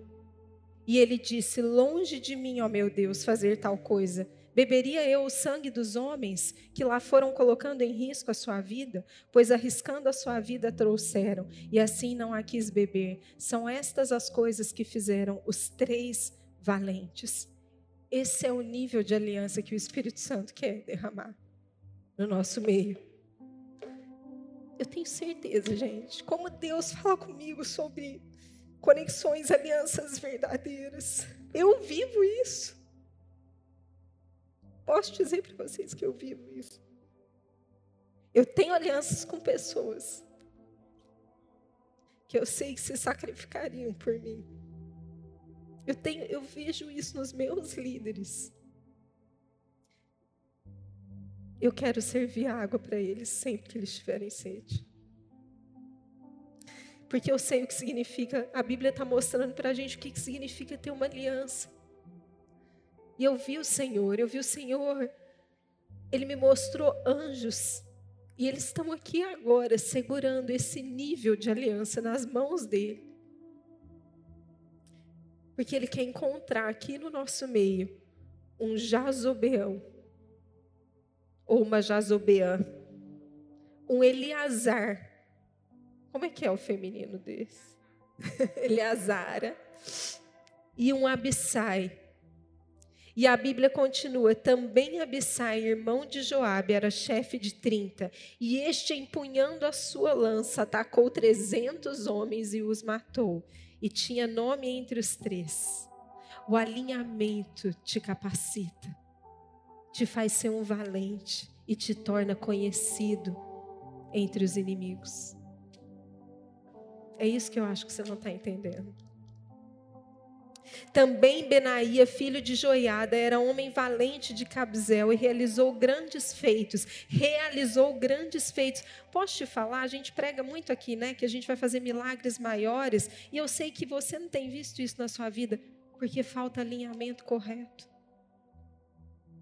E ele disse: Longe de mim, ó meu Deus, fazer tal coisa. Beberia eu o sangue dos homens que lá foram colocando em risco a sua vida? Pois arriscando a sua vida trouxeram, e assim não a quis beber. São estas as coisas que fizeram os três valentes. Esse é o nível de aliança que o Espírito Santo quer derramar no nosso meio. Eu tenho certeza, gente, como Deus fala comigo sobre conexões, alianças verdadeiras. Eu vivo isso. Posso dizer para vocês que eu vivo isso. Eu tenho alianças com pessoas que eu sei que se sacrificariam por mim. Eu tenho, eu vejo isso nos meus líderes. Eu quero servir água para eles sempre que eles tiverem sede. Porque eu sei o que significa, a Bíblia está mostrando para a gente o que significa ter uma aliança. E eu vi o Senhor, eu vi o Senhor, Ele me mostrou anjos. E eles estão aqui agora, segurando esse nível de aliança nas mãos dele. Porque ele quer encontrar aqui no nosso meio um Jazobeão, ou uma Jazobeã, um Eliazar. Como é que é o feminino desse? Eleazara. E um Abissai e a Bíblia continua: também Abissai, irmão de Joabe, era chefe de 30, e este, empunhando a sua lança, atacou trezentos homens e os matou. E tinha nome entre os três. O alinhamento te capacita, te faz ser um valente e te torna conhecido entre os inimigos. É isso que eu acho que você não está entendendo. Também Benaía, filho de Joiada, era homem valente de Cabzel e realizou grandes feitos. Realizou grandes feitos. Posso te falar? A gente prega muito aqui, né? Que a gente vai fazer milagres maiores. E eu sei que você não tem visto isso na sua vida, porque falta alinhamento correto.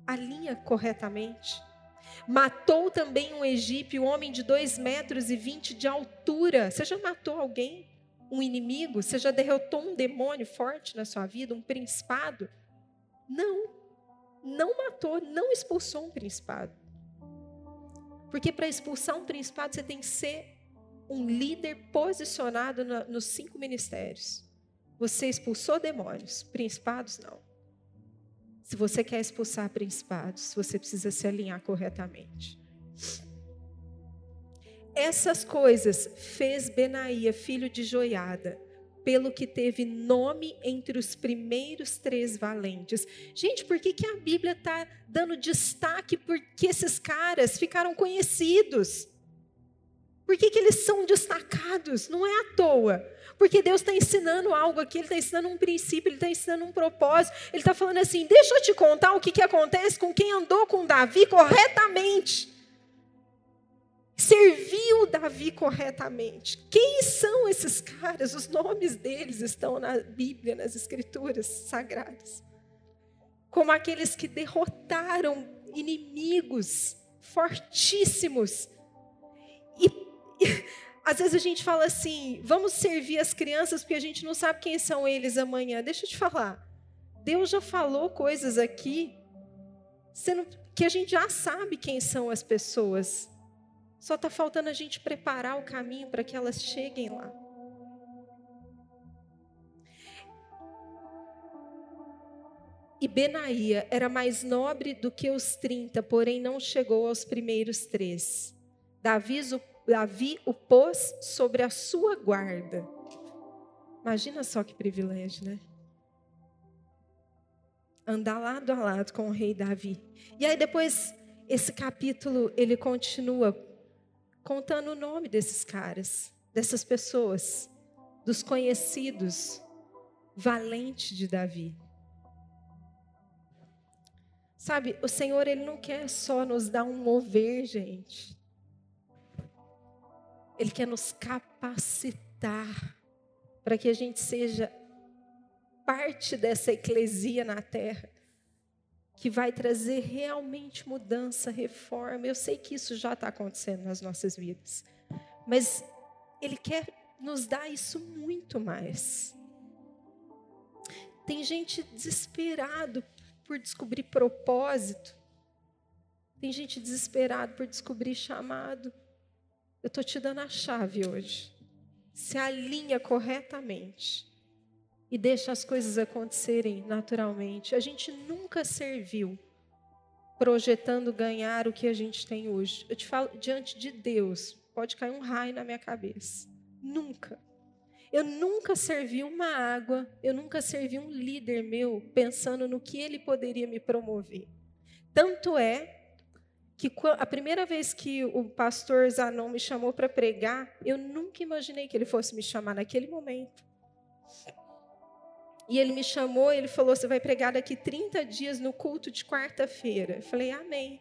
Alinha corretamente. Matou também um egípcio, um homem de dois metros e vinte de altura. Você já matou alguém? Um inimigo? Você já derrotou um demônio forte na sua vida, um principado? Não. Não matou, não expulsou um principado. Porque para expulsar um principado, você tem que ser um líder posicionado na, nos cinco ministérios. Você expulsou demônios, principados não. Se você quer expulsar principados, você precisa se alinhar corretamente. Essas coisas fez Benaía, filho de Joiada, pelo que teve nome entre os primeiros três valentes. Gente, por que, que a Bíblia está dando destaque porque esses caras ficaram conhecidos? Por que, que eles são destacados? Não é à toa. Porque Deus está ensinando algo aqui, Ele está ensinando um princípio, Ele está ensinando um propósito. Ele está falando assim: deixa eu te contar o que, que acontece com quem andou com Davi corretamente serviu Davi corretamente. Quem são esses caras? Os nomes deles estão na Bíblia, nas Escrituras sagradas. Como aqueles que derrotaram inimigos fortíssimos. E, e às vezes a gente fala assim: vamos servir as crianças porque a gente não sabe quem são eles amanhã. Deixa eu te falar. Deus já falou coisas aqui que a gente já sabe quem são as pessoas. Só está faltando a gente preparar o caminho para que elas cheguem lá. E Benaía era mais nobre do que os trinta, porém não chegou aos primeiros três. Davi, Davi o pôs sobre a sua guarda. Imagina só que privilégio, né? Andar lado a lado com o rei Davi. E aí depois, esse capítulo, ele continua contando o nome desses caras, dessas pessoas, dos conhecidos, valente de Davi. Sabe, o Senhor ele não quer só nos dar um mover, gente. Ele quer nos capacitar para que a gente seja parte dessa eclesia na terra que vai trazer realmente mudança, reforma. Eu sei que isso já está acontecendo nas nossas vidas, mas Ele quer nos dar isso muito mais. Tem gente desesperado por descobrir propósito. Tem gente desesperado por descobrir chamado. Eu estou te dando a chave hoje. Se alinha corretamente e deixa as coisas acontecerem naturalmente. A gente nunca serviu projetando ganhar o que a gente tem hoje. Eu te falo, diante de Deus, pode cair um raio na minha cabeça. Nunca. Eu nunca servi uma água, eu nunca servi um líder meu pensando no que ele poderia me promover. Tanto é que a primeira vez que o pastor Zanon me chamou para pregar, eu nunca imaginei que ele fosse me chamar naquele momento. E ele me chamou, ele falou: Você vai pregar daqui 30 dias no culto de quarta-feira. Eu falei: Amém.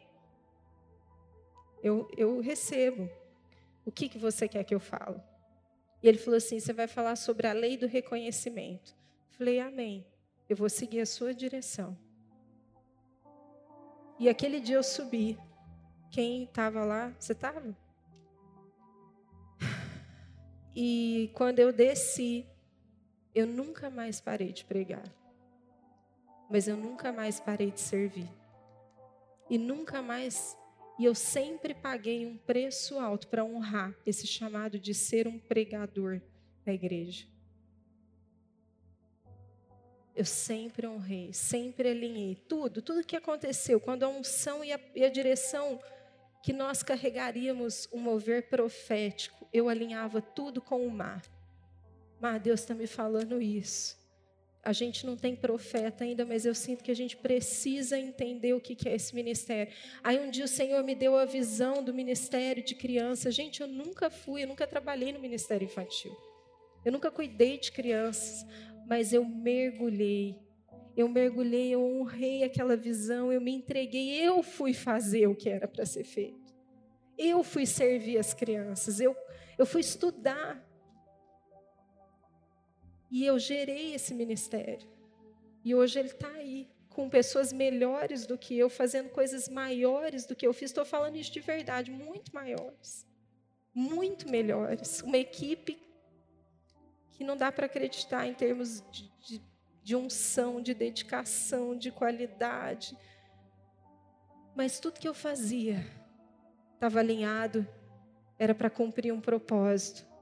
Eu, eu recebo. O que, que você quer que eu fale? E ele falou assim: Você vai falar sobre a lei do reconhecimento. Eu falei: Amém. Eu vou seguir a sua direção. E aquele dia eu subi. Quem estava lá? Você estava? E quando eu desci, eu nunca mais parei de pregar. Mas eu nunca mais parei de servir. E nunca mais. E eu sempre paguei um preço alto para honrar esse chamado de ser um pregador na igreja. Eu sempre honrei, sempre alinhei tudo, tudo que aconteceu, quando a unção e a, e a direção que nós carregaríamos um mover profético, eu alinhava tudo com o mar. Mas Deus está me falando isso. A gente não tem profeta ainda, mas eu sinto que a gente precisa entender o que é esse ministério. Aí um dia o Senhor me deu a visão do ministério de criança. Gente, eu nunca fui, eu nunca trabalhei no ministério infantil. Eu nunca cuidei de crianças, mas eu mergulhei. Eu mergulhei, eu honrei aquela visão, eu me entreguei, eu fui fazer o que era para ser feito. Eu fui servir as crianças, eu, eu fui estudar e eu gerei esse ministério. E hoje ele está aí, com pessoas melhores do que eu, fazendo coisas maiores do que eu fiz. Estou falando isso de verdade, muito maiores. Muito melhores. Uma equipe que não dá para acreditar em termos de, de, de unção, de dedicação, de qualidade. Mas tudo que eu fazia estava alinhado, era para cumprir um propósito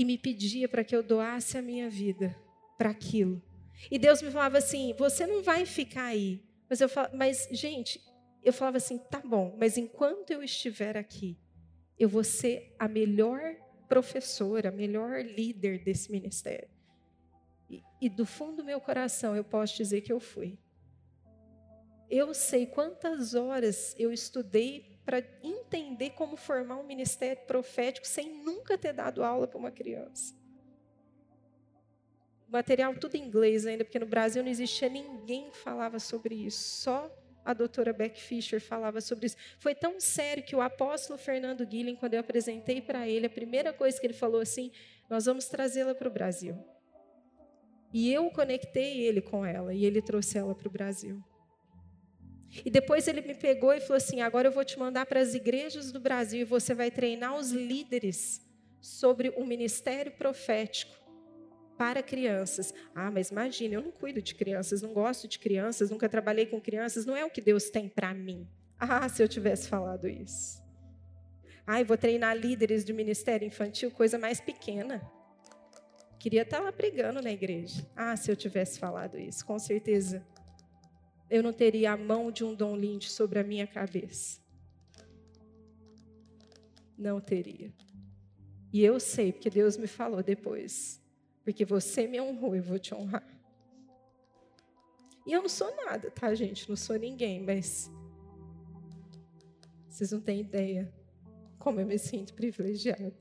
e me pedia para que eu doasse a minha vida para aquilo. E Deus me falava assim: você não vai ficar aí. Mas eu falava, mas gente, eu falava assim: tá bom, mas enquanto eu estiver aqui, eu vou ser a melhor professora, a melhor líder desse ministério. E, e do fundo do meu coração eu posso dizer que eu fui. Eu sei quantas horas eu estudei para entender como formar um ministério profético sem nunca ter dado aula para uma criança. Material tudo em inglês ainda, porque no Brasil não existia ninguém que falava sobre isso, só a doutora Beck Fischer falava sobre isso. Foi tão sério que o apóstolo Fernando Guilhem, quando eu apresentei para ele, a primeira coisa que ele falou assim: nós vamos trazê-la para o Brasil. E eu conectei ele com ela, e ele trouxe ela para o Brasil. E depois ele me pegou e falou assim: agora eu vou te mandar para as igrejas do Brasil e você vai treinar os líderes sobre o ministério profético para crianças. Ah, mas imagine, eu não cuido de crianças, não gosto de crianças, nunca trabalhei com crianças, não é o que Deus tem para mim. Ah, se eu tivesse falado isso. Ah, vou treinar líderes de ministério infantil, coisa mais pequena. Queria estar lá pregando na igreja. Ah, se eu tivesse falado isso, com certeza eu não teria a mão de um Dom Linde sobre a minha cabeça. Não teria. E eu sei, porque Deus me falou depois. Porque você me honrou, eu vou te honrar. E eu não sou nada, tá, gente? Não sou ninguém, mas. Vocês não têm ideia como eu me sinto privilegiada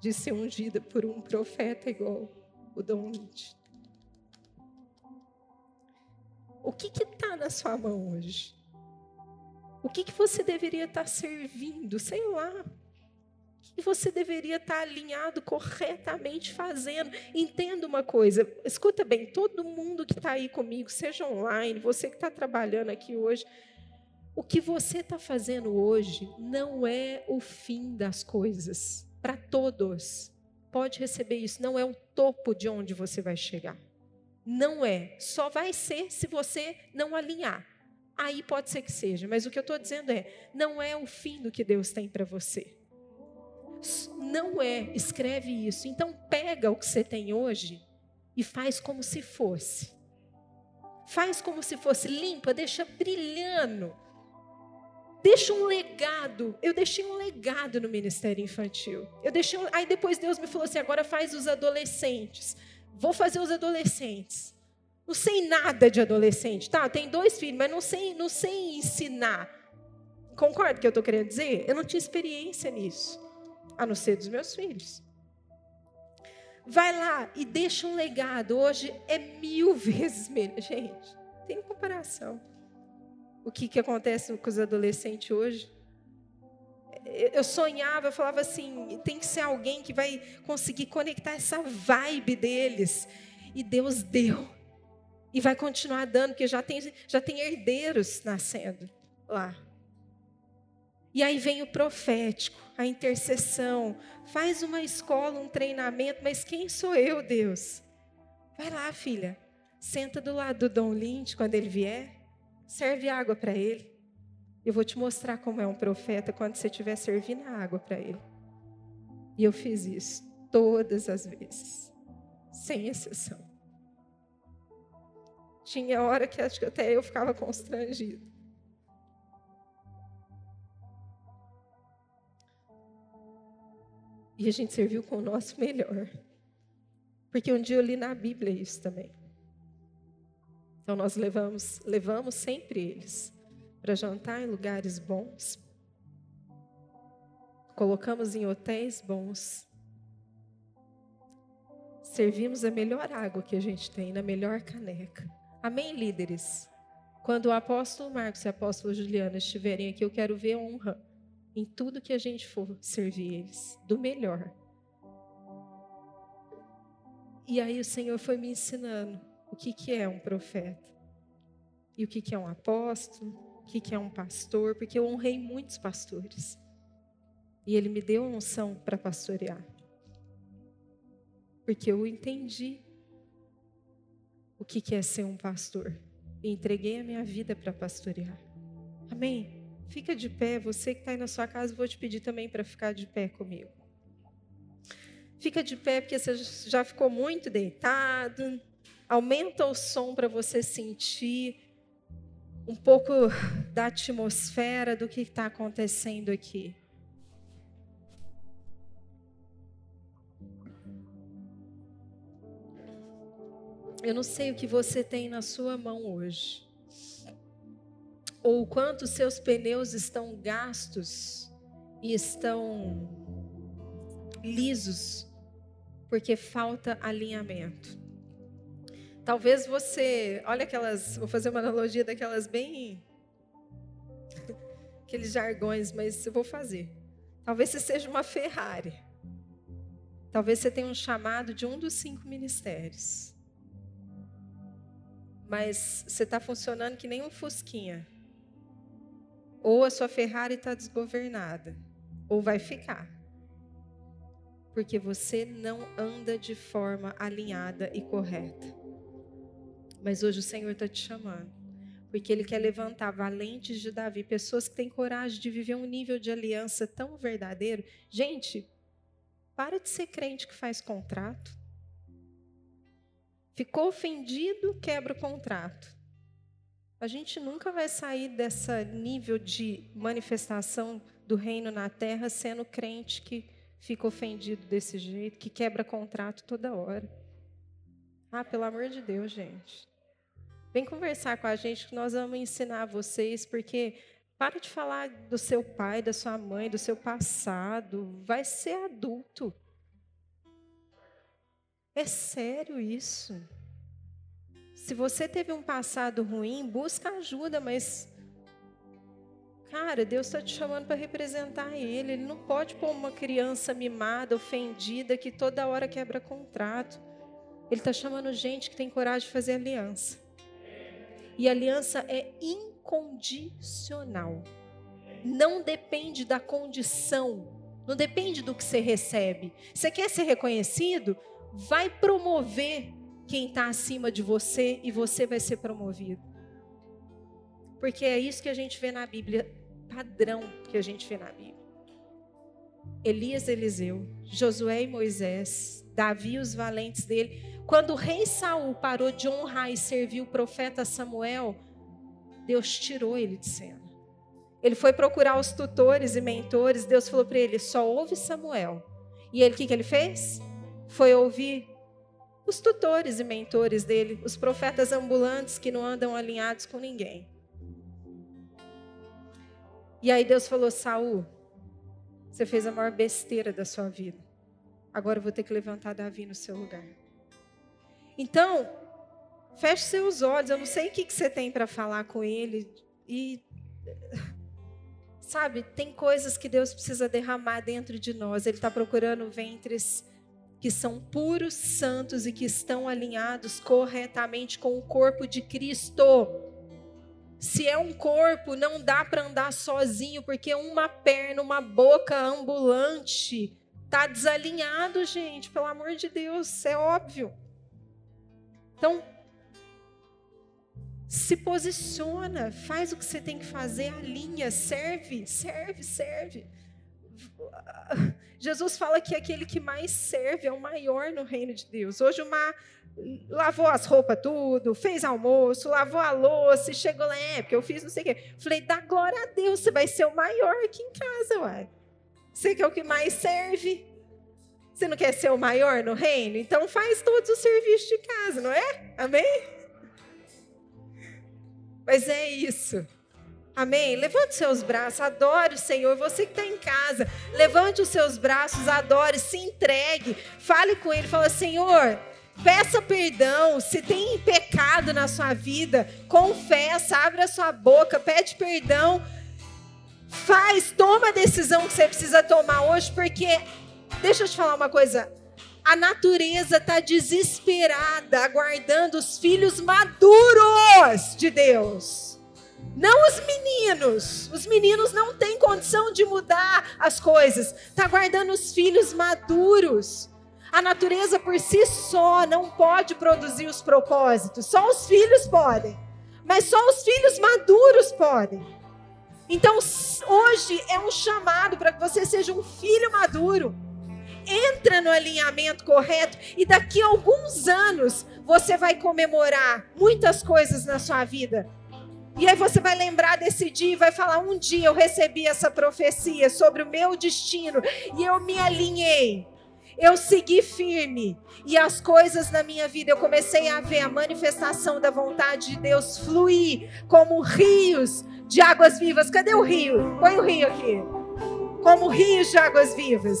de ser ungida por um profeta igual o Dom Linde. O que está na sua mão hoje? O que, que você deveria estar tá servindo? Sei lá. O que você deveria estar tá alinhado corretamente fazendo? Entenda uma coisa, escuta bem, todo mundo que está aí comigo, seja online, você que está trabalhando aqui hoje, o que você está fazendo hoje não é o fim das coisas. Para todos. Pode receber isso, não é o topo de onde você vai chegar. Não é. Só vai ser se você não alinhar. Aí pode ser que seja, mas o que eu estou dizendo é: não é o fim do que Deus tem para você. Não é. Escreve isso. Então, pega o que você tem hoje e faz como se fosse. Faz como se fosse limpa, deixa brilhando. Deixa um legado. Eu deixei um legado no ministério infantil. Eu deixei um... Aí depois Deus me falou assim: agora faz os adolescentes. Vou fazer os adolescentes. Não sei nada de adolescente, tá? Tem dois filhos, mas não sei, não sei ensinar. Concorda o que eu estou querendo dizer? Eu não tinha experiência nisso, a não ser dos meus filhos. Vai lá e deixa um legado. Hoje é mil vezes melhor. Gente, tem comparação. O que, que acontece com os adolescentes hoje? Eu sonhava, eu falava assim, tem que ser alguém que vai conseguir conectar essa vibe deles. E Deus deu. E vai continuar dando, porque já tem, já tem herdeiros nascendo lá. E aí vem o profético, a intercessão. Faz uma escola, um treinamento, mas quem sou eu, Deus? Vai lá, filha. Senta do lado do Dom Linde quando ele vier. Serve água para ele. Eu vou te mostrar como é um profeta quando você estiver servindo a água para ele. E eu fiz isso todas as vezes, sem exceção. Tinha hora que acho que até eu ficava constrangido. E a gente serviu com o nosso melhor. Porque um dia eu li na Bíblia isso também. Então nós levamos, levamos sempre eles para jantar em lugares bons. Colocamos em hotéis bons. Servimos a melhor água que a gente tem, na melhor caneca. Amém, líderes? Quando o apóstolo Marcos e a apóstolo Juliana estiverem aqui, eu quero ver honra em tudo que a gente for servir eles, do melhor. E aí o Senhor foi me ensinando o que, que é um profeta e o que, que é um apóstolo o que é um pastor, porque eu honrei muitos pastores. E ele me deu unção para pastorear. Porque eu entendi o que é ser um pastor. E entreguei a minha vida para pastorear. Amém? Fica de pé. Você que está aí na sua casa, vou te pedir também para ficar de pé comigo. Fica de pé porque você já ficou muito deitado. Aumenta o som para você sentir um pouco da atmosfera do que está acontecendo aqui. Eu não sei o que você tem na sua mão hoje, ou o quanto seus pneus estão gastos e estão lisos, porque falta alinhamento. Talvez você, olha aquelas, vou fazer uma analogia daquelas bem aqueles jargões, mas eu vou fazer. Talvez você seja uma Ferrari. Talvez você tenha um chamado de um dos cinco ministérios. Mas você está funcionando que nem um Fusquinha. Ou a sua Ferrari está desgovernada, ou vai ficar. Porque você não anda de forma alinhada e correta. Mas hoje o Senhor está te chamando. Porque Ele quer levantar valentes de Davi, pessoas que têm coragem de viver um nível de aliança tão verdadeiro. Gente, para de ser crente que faz contrato. Ficou ofendido, quebra o contrato. A gente nunca vai sair desse nível de manifestação do reino na terra sendo crente que fica ofendido desse jeito, que quebra contrato toda hora. Ah, pelo amor de Deus, gente. Vem conversar com a gente que nós vamos ensinar vocês, porque para de falar do seu pai, da sua mãe, do seu passado. Vai ser adulto. É sério isso. Se você teve um passado ruim, busca ajuda, mas. Cara, Deus está te chamando para representar Ele. Ele não pode pôr uma criança mimada, ofendida, que toda hora quebra contrato. Ele está chamando gente que tem coragem de fazer aliança. E aliança é incondicional. Não depende da condição, não depende do que você recebe. Você quer ser reconhecido? Vai promover quem está acima de você e você vai ser promovido. Porque é isso que a gente vê na Bíblia, padrão que a gente vê na Bíblia. Elias, Eliseu, Josué e Moisés, Davi, os valentes dele, quando o rei Saul parou de honrar e servir o profeta Samuel, Deus tirou ele de cena. Ele foi procurar os tutores e mentores. Deus falou para ele: só ouve Samuel. E ele, o que, que ele fez? Foi ouvir os tutores e mentores dele, os profetas ambulantes que não andam alinhados com ninguém. E aí Deus falou: Saul, você fez a maior besteira da sua vida. Agora eu vou ter que levantar Davi no seu lugar. Então, feche seus olhos. Eu não sei o que, você tem para falar com ele. E, sabe, tem coisas que Deus precisa derramar dentro de nós. Ele está procurando ventres que são puros, santos e que estão alinhados corretamente com o corpo de Cristo. Se é um corpo, não dá para andar sozinho, porque uma perna, uma boca ambulante, tá desalinhado, gente. Pelo amor de Deus, é óbvio. Então, se posiciona, faz o que você tem que fazer, alinha, serve, serve, serve. Jesus fala que aquele que mais serve é o maior no reino de Deus. Hoje uma lavou as roupas tudo, fez almoço, lavou a louça, chegou lá, é, porque eu fiz não sei o quê. Falei, dá glória a Deus, você vai ser o maior aqui em casa, uai. Você que é o que mais serve. Você não quer ser o maior no reino? Então faz todos os serviços de casa, não é? Amém? Mas é isso. Amém? Levante seus braços, adore o Senhor. Você que está em casa, levante os seus braços, adore, se entregue, fale com Ele, fala: Senhor, peça perdão. Se tem pecado na sua vida, confessa, abre a sua boca, pede perdão. Faz, toma a decisão que você precisa tomar hoje, porque Deixa eu te falar uma coisa. A natureza está desesperada, aguardando os filhos maduros de Deus. Não os meninos. Os meninos não têm condição de mudar as coisas. Está aguardando os filhos maduros. A natureza por si só não pode produzir os propósitos. Só os filhos podem. Mas só os filhos maduros podem. Então, hoje é um chamado para que você seja um filho maduro entra no alinhamento correto e daqui a alguns anos você vai comemorar muitas coisas na sua vida. E aí você vai lembrar desse dia e vai falar: um dia eu recebi essa profecia sobre o meu destino e eu me alinhei. eu segui firme. E as coisas na minha vida, eu comecei a ver a manifestação da vontade de Deus fluir como rios de águas vivas. Cadê o rio? Põe o rio aqui. Como rios de águas vivas.